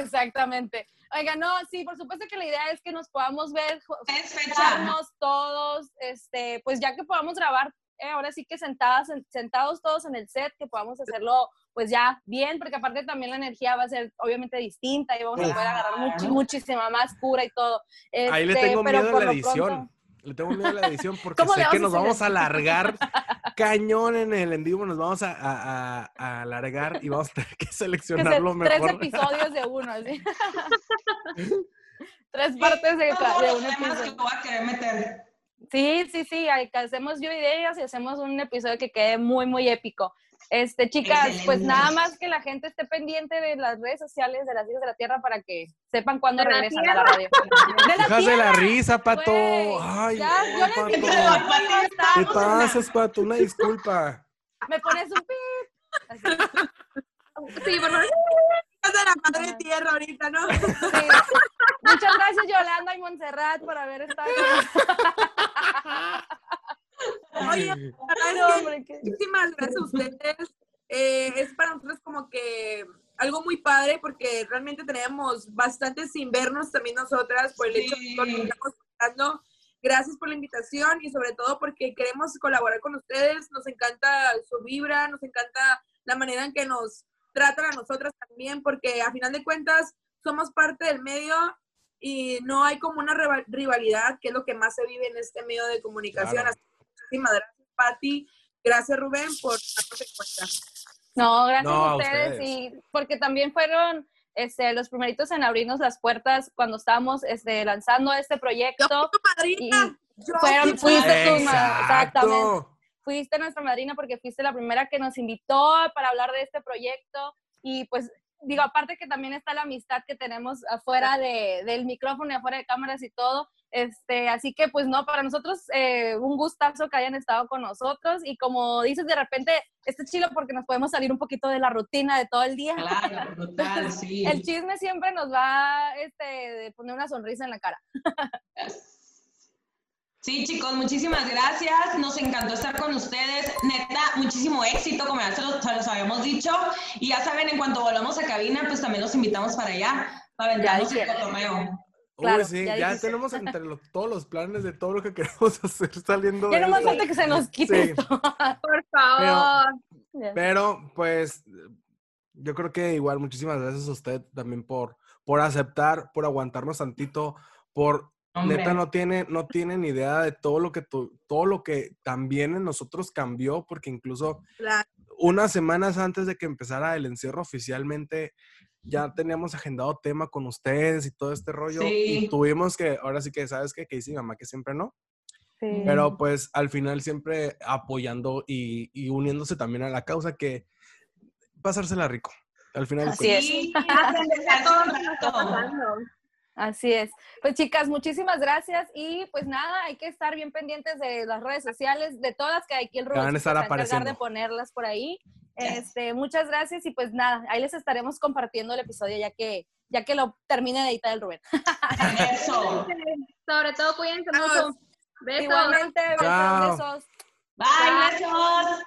Exactamente. Oiga, no, sí, por supuesto que la idea es que nos podamos ver, jo- Es fecha. juntarnos todos, este, pues ya que podamos grabar, eh, ahora sí que sentadas, en- sentados todos en el set, que podamos hacerlo pues ya bien, porque aparte también la energía va a ser obviamente distinta y vamos a poder agarrar Claro. muchísima más cura y todo. Ahí le Este, tengo pero miedo a la edición. pronto- Le tengo miedo a la edición porque ¿Cómo sé que nos vamos a alargar cañón en el en vivo, nos vamos a, a- a- a alargar y vamos a tener que que seleccionar lo tres mejor. episodios de uno, ¿sí? tres partes de, de un temas que episodio. voy a querer meter. Sí, sí, sí, hacemos yo ideas y hacemos un episodio que quede muy, muy épico. Este, chicas, pues nada más que la gente esté pendiente de las redes sociales de las hijas de la tierra para que sepan cuándo ¿De la regresan a la radio. De la Hijas de la risa, Pato. Ay, Ya, no, yo les Pato. ¿Qué pasas, Pato? Una disculpa. Me pones un pip. Así. Sí, por favor. De la madre tierra ahorita, ¿no? Sí. Muchas gracias, Yolanda y Montserrat, por haber estado Oye, No, hombre, muchísimas gracias a ustedes. Eh, es para nosotros como que algo muy padre porque realmente tenemos bastante sin vernos también nosotras por el hecho de que Sí. estamos contando. Gracias por la invitación y sobre todo porque queremos colaborar con ustedes. Nos encanta su vibra, nos encanta la manera en que nos tratan a nosotras también porque a final de cuentas somos parte del medio y no hay como una rival- rivalidad que es lo que más se vive en este medio de comunicación. Claro. Muchísimas gracias, Patti. Gracias, Rubén, por darnos en cuenta. No, gracias No, a a ustedes. ustedes. Y porque también fueron este, los primeritos en abrirnos las puertas cuando estábamos este, lanzando este proyecto. Tu madrina. Yo fueron- fui fuiste ma- exactamente. Exacto. Fuiste nuestra madrina porque fuiste la primera que nos invitó para hablar de este proyecto. Y pues, digo, aparte que también está la amistad que tenemos afuera de, del micrófono y afuera de cámaras y todo. Este, así que pues no, para nosotros eh, un gustazo que hayan estado con nosotros y como dices, de repente este chilo porque nos podemos salir un poquito de la rutina de todo el día. Claro, brutal, sí. El chisme siempre nos va este, poner una sonrisa en la cara. Sí, chicos, muchísimas gracias. Nos encantó estar con ustedes. Neta, muchísimo éxito, como ya se los, se los habíamos dicho. Y ya saben, en cuanto volvamos a cabina, pues también los invitamos para allá, para aventarnos el dijeron. Claro, sí, ya ya, tenemos entre lo- todos los planes de todo lo que queremos hacer saliendo Ya no más falta que se nos quite Sí. esto. Por favor. Pero, pues, yo creo que igual muchísimas gracias a usted también por, por aceptar, por aguantarnos tantito, por Hombre. neta no tiene, no tienen idea de todo lo que tu- todo lo que también en nosotros cambió, porque incluso Claro. unas semanas antes de que empezara el encierro oficialmente, ya teníamos agendado tema con ustedes y todo este rollo. Y Sí. tuvimos que, ahora sí que, ¿sabes qué? Que dice mi mamá que siempre no. Sí. Pero pues al final siempre apoyando y, y uniéndose también a la causa que pasársela rico. Al final. de Así es. Sí, Así es. Pues chicas, muchísimas gracias y pues nada, hay que estar bien pendientes de las redes sociales, de todas que aquí el Rubén van a estar apareciendo. de ponerlas por ahí. Yes. Este, muchas gracias y pues nada, ahí les estaremos compartiendo el episodio ya que ya que lo termine de editar el Rubén. Eso. Sobre todo, cuídense mucho. Besos. Igualmente, besos. Bye, besos.